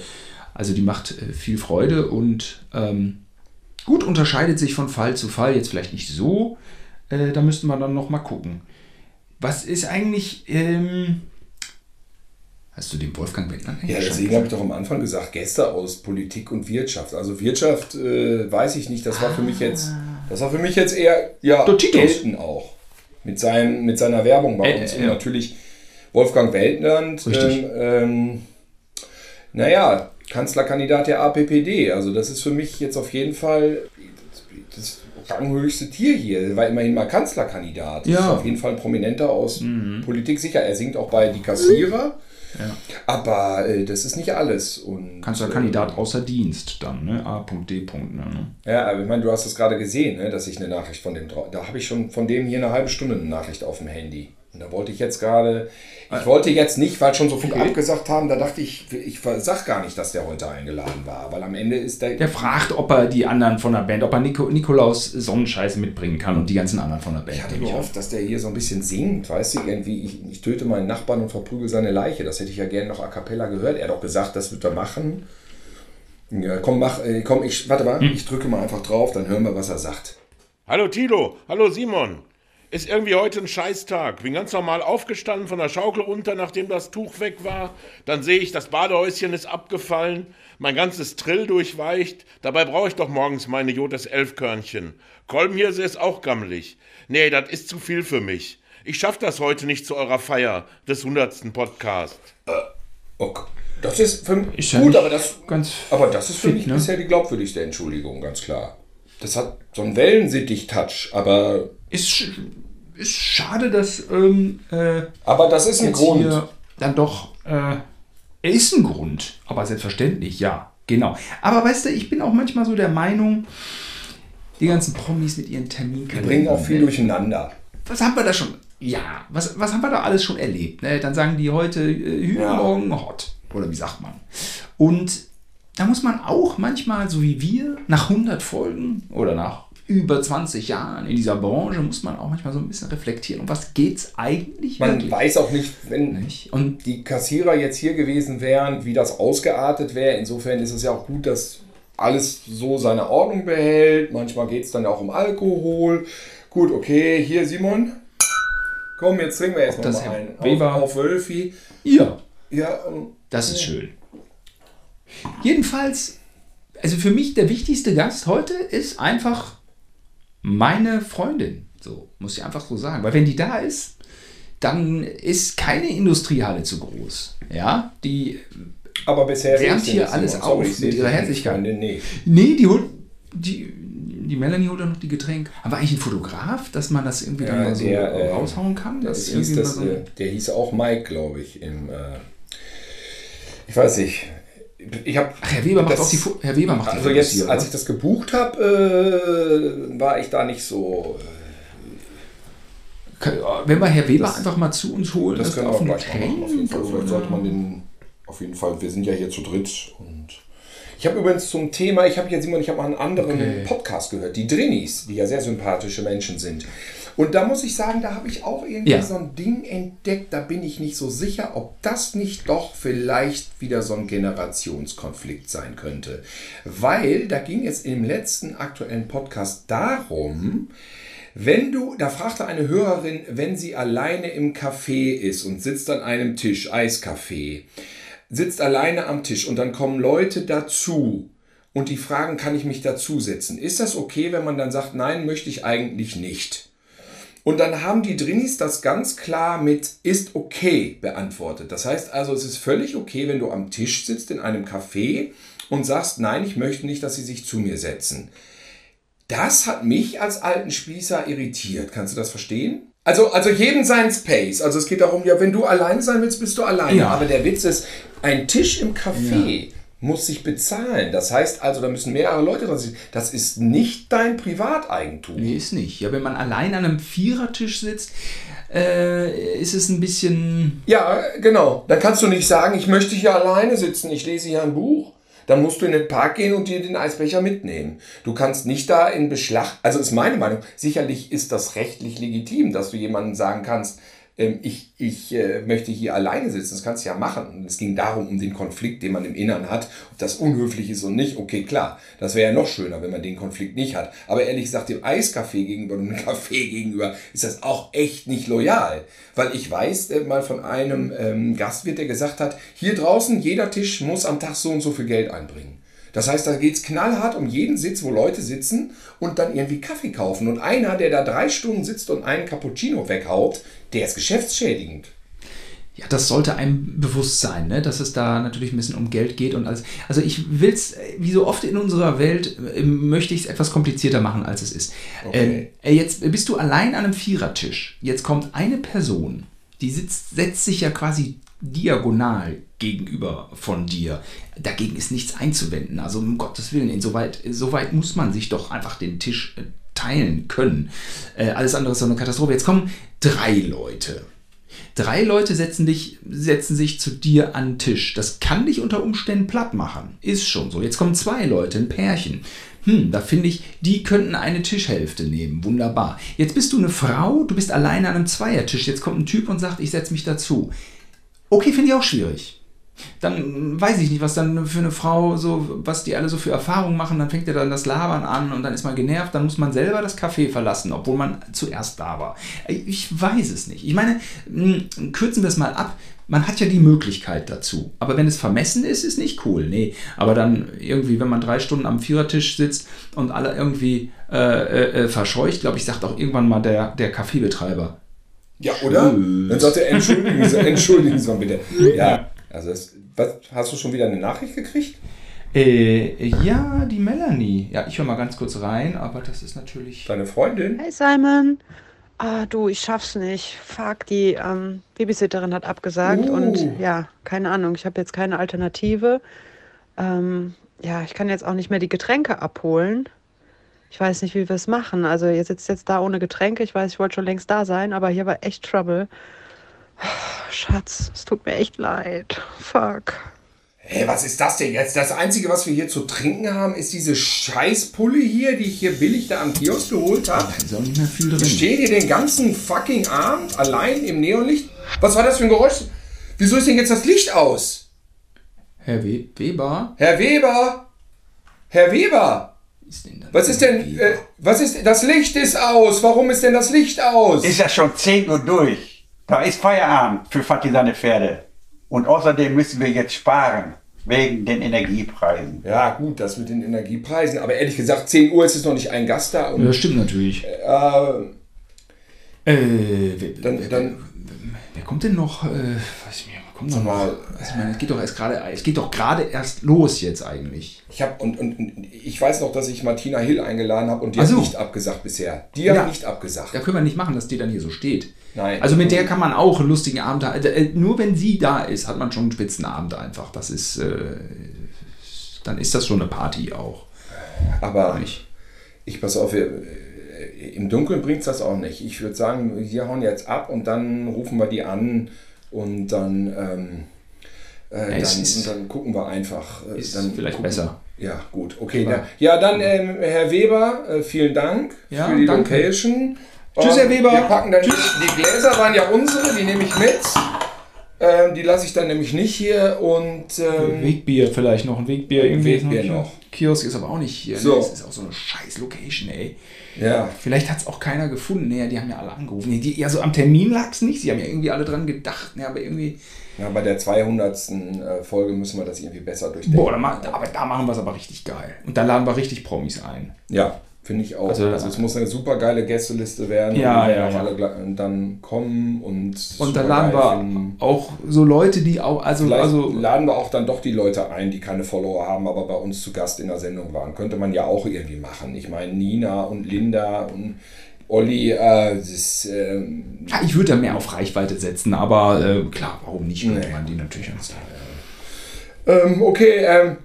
Also die macht äh, viel Freude und ähm, Gut, unterscheidet sich von Fall zu Fall, jetzt vielleicht nicht so. Äh, da müssten wir dann noch mal gucken. Was ist eigentlich. Ähm, hast du den Wolfgang Beckmann
Ja, deswegen habe ich doch am Anfang gesagt, Gäste aus Politik und Wirtschaft. Also Wirtschaft äh, weiß ich nicht, das war für mich jetzt, das war für mich jetzt eher ja, Gelten auch. Mit, seinem, mit seiner Werbung bei
Äh,
uns.
äh,
Und
ja.
natürlich Wolfgang Weltland. Ähm, ähm, naja, Kanzlerkandidat der APPD. Also das ist für mich jetzt auf jeden Fall das ranghöchste Tier hier. Er war immerhin mal Kanzlerkandidat.
Ja. Mhm.
ist auf jeden Fall ein Prominenter aus Politik. Sicher, er singt auch bei Die Kassierer.
Ja.
Aber äh, das ist nicht alles. Und,
Kanzlerkandidat außer Dienst dann, ne? A.D. Ne?
Ja, aber ich meine, du hast es gerade gesehen, ne, dass ich eine Nachricht von dem drauf. Da habe ich schon von dem hier eine halbe Stunde eine Nachricht auf dem Handy. Und da wollte ich jetzt gerade. Ich wollte jetzt nicht, weil schon so viel
Okay.
abgesagt haben, da dachte ich, ich sag gar nicht, dass der heute eingeladen war, weil am Ende ist der.
Der fragt, ob er die anderen von der Band, ob er Nico, Nikolaus Sonnenscheiße mitbringen kann und die ganzen anderen von der Band.
Ich hatte gehofft, dass der hier so ein bisschen singt, weißt du, irgendwie, ich, ich töte meinen Nachbarn und verprügel seine Leiche. Das hätte ich ja gerne noch a cappella gehört. Er hat doch gesagt, das wird er machen. Ja, komm, mach, äh, komm, ich, warte mal,
Hm.
ich drücke mal einfach drauf, dann hören wir, was er sagt.
Hallo Tilo, hallo Simon. Ist irgendwie heute ein Scheißtag. Bin ganz normal aufgestanden, von der Schaukel runter, nachdem das Tuch weg war. Dann sehe ich, das Badehäuschen ist abgefallen, mein ganzes Trill durchweicht. Dabei brauche ich doch morgens meine Jotes Elfkörnchen. Kolbenhirse ist auch gammelig. Nee, das ist zu viel für mich. Ich schaff das heute nicht zu eurer Feier des 100. Podcast.
Okay. Das ist für
Ist ja
gut, aber das,
ganz
aber das ist für
fit,
mich
ne?
bisher die glaubwürdigste Entschuldigung, ganz klar. Das hat so einen Wellensittich-Touch, aber.
Ist, sch- ist schade, dass. Ähm, äh,
aber das ist ein Grund.
Dann doch. Äh, er ist ein Grund, aber selbstverständlich, ja, genau. Aber weißt du, ich bin auch manchmal so der Meinung, die ganzen Promis mit ihren
Die
Terminkalendern.
bringen auch viel
ne?
durcheinander.
was haben wir da schon? Ja, was, was haben wir da alles schon erlebt? Ne? Dann sagen die heute äh, übermorgen hot. Oder wie sagt man? Und da muss man auch manchmal, so wie wir, nach 100 Folgen oder nach über 20 Jahren in dieser Branche, muss man auch manchmal so ein bisschen reflektieren. Um was geht's eigentlich
Man
wirklich?
weiß auch nicht, wenn
Und
die Kassierer jetzt hier gewesen wären, wie das ausgeartet wäre. Insofern ist es ja auch gut, dass alles so seine Ordnung behält. Manchmal geht es dann auch um Alkohol. Gut, okay, hier Simon. Komm, jetzt trinken wir erstmal
das
mal
Herr
ein.
Weber-
Auf, auf Wölfi.
Ja.
Ja, ähm,
Das ist schön. Jedenfalls, also für mich der wichtigste Gast heute ist einfach meine Freundin. So, muss ich einfach so sagen. Weil wenn die da ist, dann ist keine Industriehalle zu groß. Ja, die
aber bisher
wärmt hier alles.
Sorry,
auf mit ihrer Herzlichkeit.
Nee.
Nee, die holt. Die, die Melanie holt dann noch die Getränke. Aber eigentlich ein Fotograf, dass man das irgendwie dann
Ja,
mal so
der, äh,
raushauen kann?
Das hieß das,
so-
äh, der hieß auch Mike, glaube ich. Im, äh, ich weiß nicht. Ich hab,
Ach, Herr Weber macht
das-
auch die Fo- Herr Weber macht die
Also
Fotos
jetzt,
hier,
als
oder?
ich das gebucht habe, äh, war ich da nicht so.
Kann- Wenn wir Herr Weber
Das-
einfach mal zu uns holen,
Das
dass
können
wir auf
gleich machen. Auf jeden Fall. Vielleicht sollte man den. Auf jeden Fall. Wir sind ja hier zu dritt und. Ich habe übrigens zum Thema, ich habe jetzt Simon, ich habe mal einen anderen
Okay.
Podcast gehört, die Drinis, die ja sehr sympathische Menschen sind. Und da muss ich sagen, da habe ich auch irgendwie
Ja.
so ein Ding entdeckt, da bin ich nicht so sicher, ob das nicht doch vielleicht wieder so ein Generationskonflikt sein könnte. Weil da ging es im letzten aktuellen Podcast darum, wenn du, da fragte eine Hörerin, wenn sie alleine im Café ist und sitzt an einem Tisch, Eiskaffee, sitzt alleine am Tisch und dann kommen Leute dazu und die fragen, kann ich mich dazusetzen? Ist das okay, wenn man dann sagt, nein, möchte ich eigentlich nicht? Und dann haben die Drinis das ganz klar mit ist okay beantwortet. Das heißt also, es ist völlig okay, wenn du am Tisch sitzt in einem Café und sagst, nein, ich möchte nicht, dass sie sich zu mir setzen. Das hat mich als alten Spießer irritiert. Kannst du das verstehen? Also, also jedem sein Space. Also es geht darum, ja, wenn du alleine sein willst, bist du alleine.
Ja.
Aber der Witz ist, ein Tisch im Café muss sich bezahlen. Das heißt also, da müssen mehrere Leute dran sitzen. Das ist nicht dein Privateigentum.
Nee, ist nicht. Ja, wenn man allein an einem Vierertisch sitzt, äh, ist es ein bisschen.
Ja, genau. Dann kannst du nicht sagen, ich möchte hier alleine sitzen, ich lese hier ein Buch. Dann musst du in den Park gehen und dir den Eisbecher mitnehmen. Du kannst nicht da in Beschlag, also ist meine Meinung, sicherlich ist das rechtlich legitim, dass du jemandem sagen kannst, ich, ich äh, möchte hier alleine sitzen, das kannst du ja machen. Es ging darum, um den Konflikt, den man im Innern hat, ob das unhöflich ist und nicht. Okay, klar, das wäre ja noch schöner, wenn man den Konflikt nicht hat. Aber ehrlich gesagt, dem Eiscafé gegenüber und dem Kaffee gegenüber ist das auch echt nicht loyal. Weil ich weiß äh, mal von einem ähm, Gastwirt, der gesagt hat, hier draußen, jeder Tisch muss am Tag so und so viel Geld einbringen. Das heißt, da geht's knallhart um jeden Sitz, wo Leute sitzen und dann irgendwie Kaffee kaufen. Und einer, der da drei Stunden sitzt und einen Cappuccino weghaut, der ist geschäftsschädigend.
Ja, das sollte einem bewusst sein, ne? dass es da natürlich ein bisschen um Geld geht und alles. Also ich will es, wie so oft in unserer Welt, äh, möchte ich es etwas komplizierter machen, als es ist.
Okay.
Äh, jetzt bist du allein an einem Vierertisch. Jetzt kommt eine Person, die sitzt, setzt sich ja quasi diagonal gegenüber von dir. Dagegen ist nichts einzuwenden. Also um Gottes Willen, insoweit, soweit muss man sich doch einfach den Tisch äh, teilen können. Äh, alles andere ist eine Katastrophe. Jetzt kommen drei Leute. Drei Leute setzen, dich, setzen sich zu dir an den Tisch. Das kann dich unter Umständen platt machen. Ist schon so. Jetzt kommen zwei Leute, ein Pärchen. Hm, da finde ich, die könnten eine Tischhälfte nehmen. Wunderbar. Jetzt bist du eine Frau, du bist alleine an einem Zweiertisch. Jetzt kommt ein Typ und sagt, ich setze mich dazu. Okay, finde ich auch schwierig. Dann weiß ich nicht, was dann für eine Frau so, was die alle so für Erfahrungen machen. Dann fängt er dann das Labern an und dann ist man genervt. Dann muss man selber das Café verlassen, obwohl man zuerst da war. Ich weiß es nicht. Ich meine, mh, kürzen wir es mal ab. Man hat ja die Möglichkeit dazu. Aber wenn es vermessen ist, ist nicht cool. Nee. Aber dann irgendwie, wenn man drei Stunden am Vierertisch sitzt und alle irgendwie äh, äh, verscheucht, glaube ich, sagt auch irgendwann mal der, der Kaffeebetreiber.
Ja, oder? Dann sagt er, entschuldigen Sie, entschuldigen Sie mal bitte. Ja, also das, was, hast du schon wieder eine Nachricht gekriegt?
Äh, ja, die Melanie. Ja, ich höre mal ganz kurz rein, aber das ist natürlich.
Deine Freundin?
Hey Simon. Ah, du, ich schaff's nicht. Fuck, die ähm, Babysitterin hat abgesagt
Uh.
und ja, keine Ahnung, ich habe jetzt keine Alternative. Ähm, ja, ich kann jetzt auch nicht mehr die Getränke abholen. Ich weiß nicht, wie wir es machen. Also ihr sitzt jetzt da ohne Getränke. Ich weiß, ich wollte schon längst da sein, aber hier war echt Trouble. Schatz, es tut mir echt leid. Fuck.
Hey, was ist das denn jetzt? Das Einzige, was wir hier zu trinken haben, ist diese Scheißpulle hier, die ich hier billig da am Kiosk geholt habe. Da
ist auch nicht mehr viel drin.
Ich stehe hier den ganzen fucking Abend allein im Neonlicht. Was war das für ein Geräusch? Wieso ist denn jetzt das Licht aus?
Herr We Weber?
Herr Weber! Herr Weber! Was ist denn, äh, was ist, das Licht ist aus. Warum ist denn das Licht aus?
Ist ja schon 10 Uhr durch. Da ist Feierabend für Fatih seine Pferde. Und außerdem müssen wir jetzt sparen. Wegen den Energiepreisen.
Ja, gut, das mit den Energiepreisen. Aber ehrlich gesagt, 10 Uhr ist es noch nicht ein Gast da. Und,
Ja, das stimmt natürlich.
Äh,
Äh, wer,
dann,
wer,
dann,
wer kommt denn noch? Äh, weiß ich nicht,
Sag
noch?
mal.
Also, ich meine, es geht doch erst gerade, es geht doch gerade erst los jetzt eigentlich.
ich habe und, und, und ich weiß noch, dass ich Martina Hill eingeladen habe und die
Ach
hat nicht abgesagt bisher. Die hat
Ja.
nicht abgesagt.
Da können wir nicht machen, dass die dann hier so steht.
Nein.
Also mit der kann man auch einen lustigen Abend haben. Äh, Nur wenn sie da ist, hat man schon einen Spitzenabend einfach. Das ist, äh, dann ist das schon eine Party auch.
Aber ich pass auf, äh, im Dunkeln bringt es das auch nicht. Ich würde sagen, wir hauen jetzt ab und dann rufen wir die an und dann, ähm, äh,
Ja,
dann,
ist-
dann gucken wir einfach. äh,
ist
dann
vielleicht
gucken.
besser.
Ja, gut. Okay.
Aber-
Ja, dann, ähm, Herr Weber, äh, vielen Dank
Ja,
für die
danke.
Location.
Tschüss,
Ähm,
Herr Weber.
Wir packen dann die Gläser waren ja unsere, die nehme ich mit. Ähm, die lasse ich dann nämlich nicht hier und ähm,
Wegbier vielleicht noch, ein Wegbier irgendwie.
Wegbier
hier.
noch.
Kiosk ist aber auch nicht hier.
So.
Ne? Das ist auch so eine scheiß Location, ey.
Ja.
Vielleicht hat es auch keiner gefunden. Nee, die haben ja alle angerufen. Nee, die, ja, so am Termin lag es nicht. Sie haben ja irgendwie alle dran gedacht. Nee, aber irgendwie.
Ja, bei der 200. äh, Folge müssen wir das irgendwie besser durchdenken.
Boah, da, aber da machen wir es aber richtig geil. Und da laden wir richtig Promis ein.
Ja, finde ich auch.
Also,
Also, es muss eine super geile Gästeliste werden.
Ja, ja, ja.
alle dann kommen und.
Und da
super
laden wir
finden.
auch so Leute, die auch. Also,
Vielleicht
also
laden wir auch dann doch die Leute ein, die keine Follower haben, aber bei uns zu Gast in der Sendung waren. Könnte man ja auch irgendwie machen. Ich meine, Nina und Linda und Olli, äh, das ähm,
Ja, ich würde da mehr auf Reichweite setzen, aber äh, klar, warum nicht? Könnte man die natürlich ans
ähm, okay, ähm,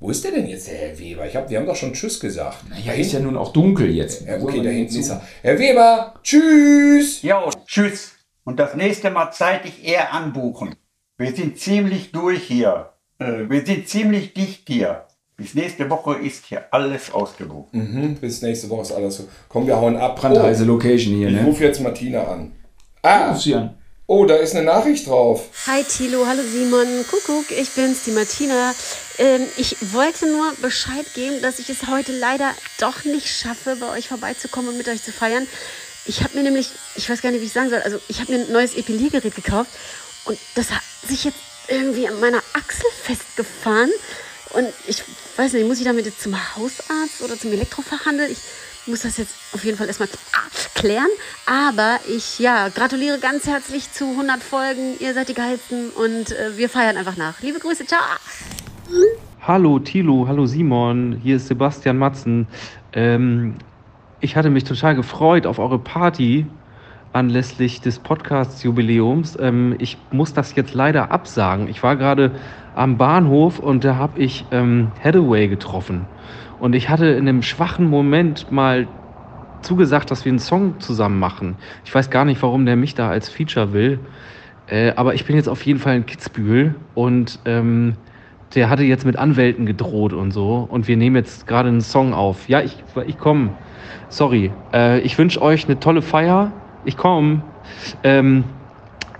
wo ist der denn jetzt, der Herr Weber? Ich hab, wir haben doch schon Tschüss gesagt.
Ja, ist ja nun auch dunkel jetzt.
Ja,
Wo
okay, da hinten
hin
ist er. Herr Weber, tschüss!
Jo, tschüss. Und das nächste Mal zeitig eher anbuchen. Wir sind ziemlich durch hier. Äh, wir sind ziemlich dicht hier. Bis nächste Woche ist hier alles ausgebucht.
Mhm, bis nächste Woche ist alles so. Komm, wir hauen ab.
Brandheiße Location hier,
ich
ne?
rufe jetzt Martina an. Ah,
Ruf sie an.
Oh, da ist eine Nachricht drauf.
Hi Tilo, hallo Simon, Kuckuck, ich bin's, die Martina. Ähm, ich wollte nur Bescheid geben, dass ich es heute leider doch nicht schaffe, bei euch vorbeizukommen und mit euch zu feiern. Ich habe mir nämlich, ich weiß gar nicht, wie ich sagen soll, also ich habe mir ein neues Epiliergerät gekauft und das hat sich jetzt irgendwie an meiner Achsel festgefahren. Und ich weiß nicht, muss ich damit jetzt zum Hausarzt oder zum Elektrofachhandel? Ich muss das jetzt auf jeden Fall erstmal klären. Aber ich ja, gratuliere ganz herzlich zu 100 Folgen. Ihr seid die geilsten und äh, wir feiern einfach nach. Liebe Grüße, ciao.
Hallo Thilo, hallo Simon, hier ist Sebastian Matzen. Ähm, ich hatte mich total gefreut auf eure Party anlässlich des Podcast-Jubiläums. Ähm, ich muss das jetzt leider absagen. Ich war gerade am Bahnhof und da habe ich ähm, Hathaway getroffen. Und ich hatte in einem schwachen Moment mal zugesagt, dass wir einen Song zusammen machen. Ich weiß gar nicht, warum der mich da als Feature will. Äh, aber ich bin jetzt auf jeden Fall in Kitzbühel und ähm, der hatte jetzt mit Anwälten gedroht und so. Und wir nehmen jetzt gerade einen Song auf. Ja, ich, ich komme. Sorry. Äh, ich wünsche euch eine tolle Feier. Ich komme. Ähm,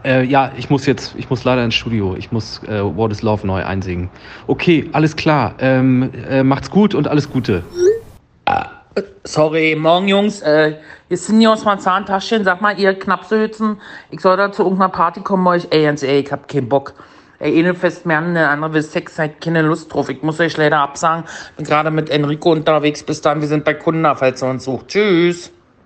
äh, ja, ich muss jetzt, ich muss leider ins Studio. Ich muss äh, What is Love neu einsingen. Okay, alles klar. Ähm, äh, macht's gut und alles Gute.
Sorry, morgen Jungs, äh, wir sind hier aus meinem Zahntaschen. Sag mal, ihr Knapsehützen, ich soll da zu irgendeiner Party kommen bei euch. Ey, ganz ehrlich, ich hab keinen Bock. Ey, eine fest mehr, eine andere will Sex, seid keine Lust drauf. Ich muss euch leider absagen. Bin gerade mit Enrico unterwegs. Bis dann, wir sind bei Kunden, falls ihr uns sucht. Tschüss.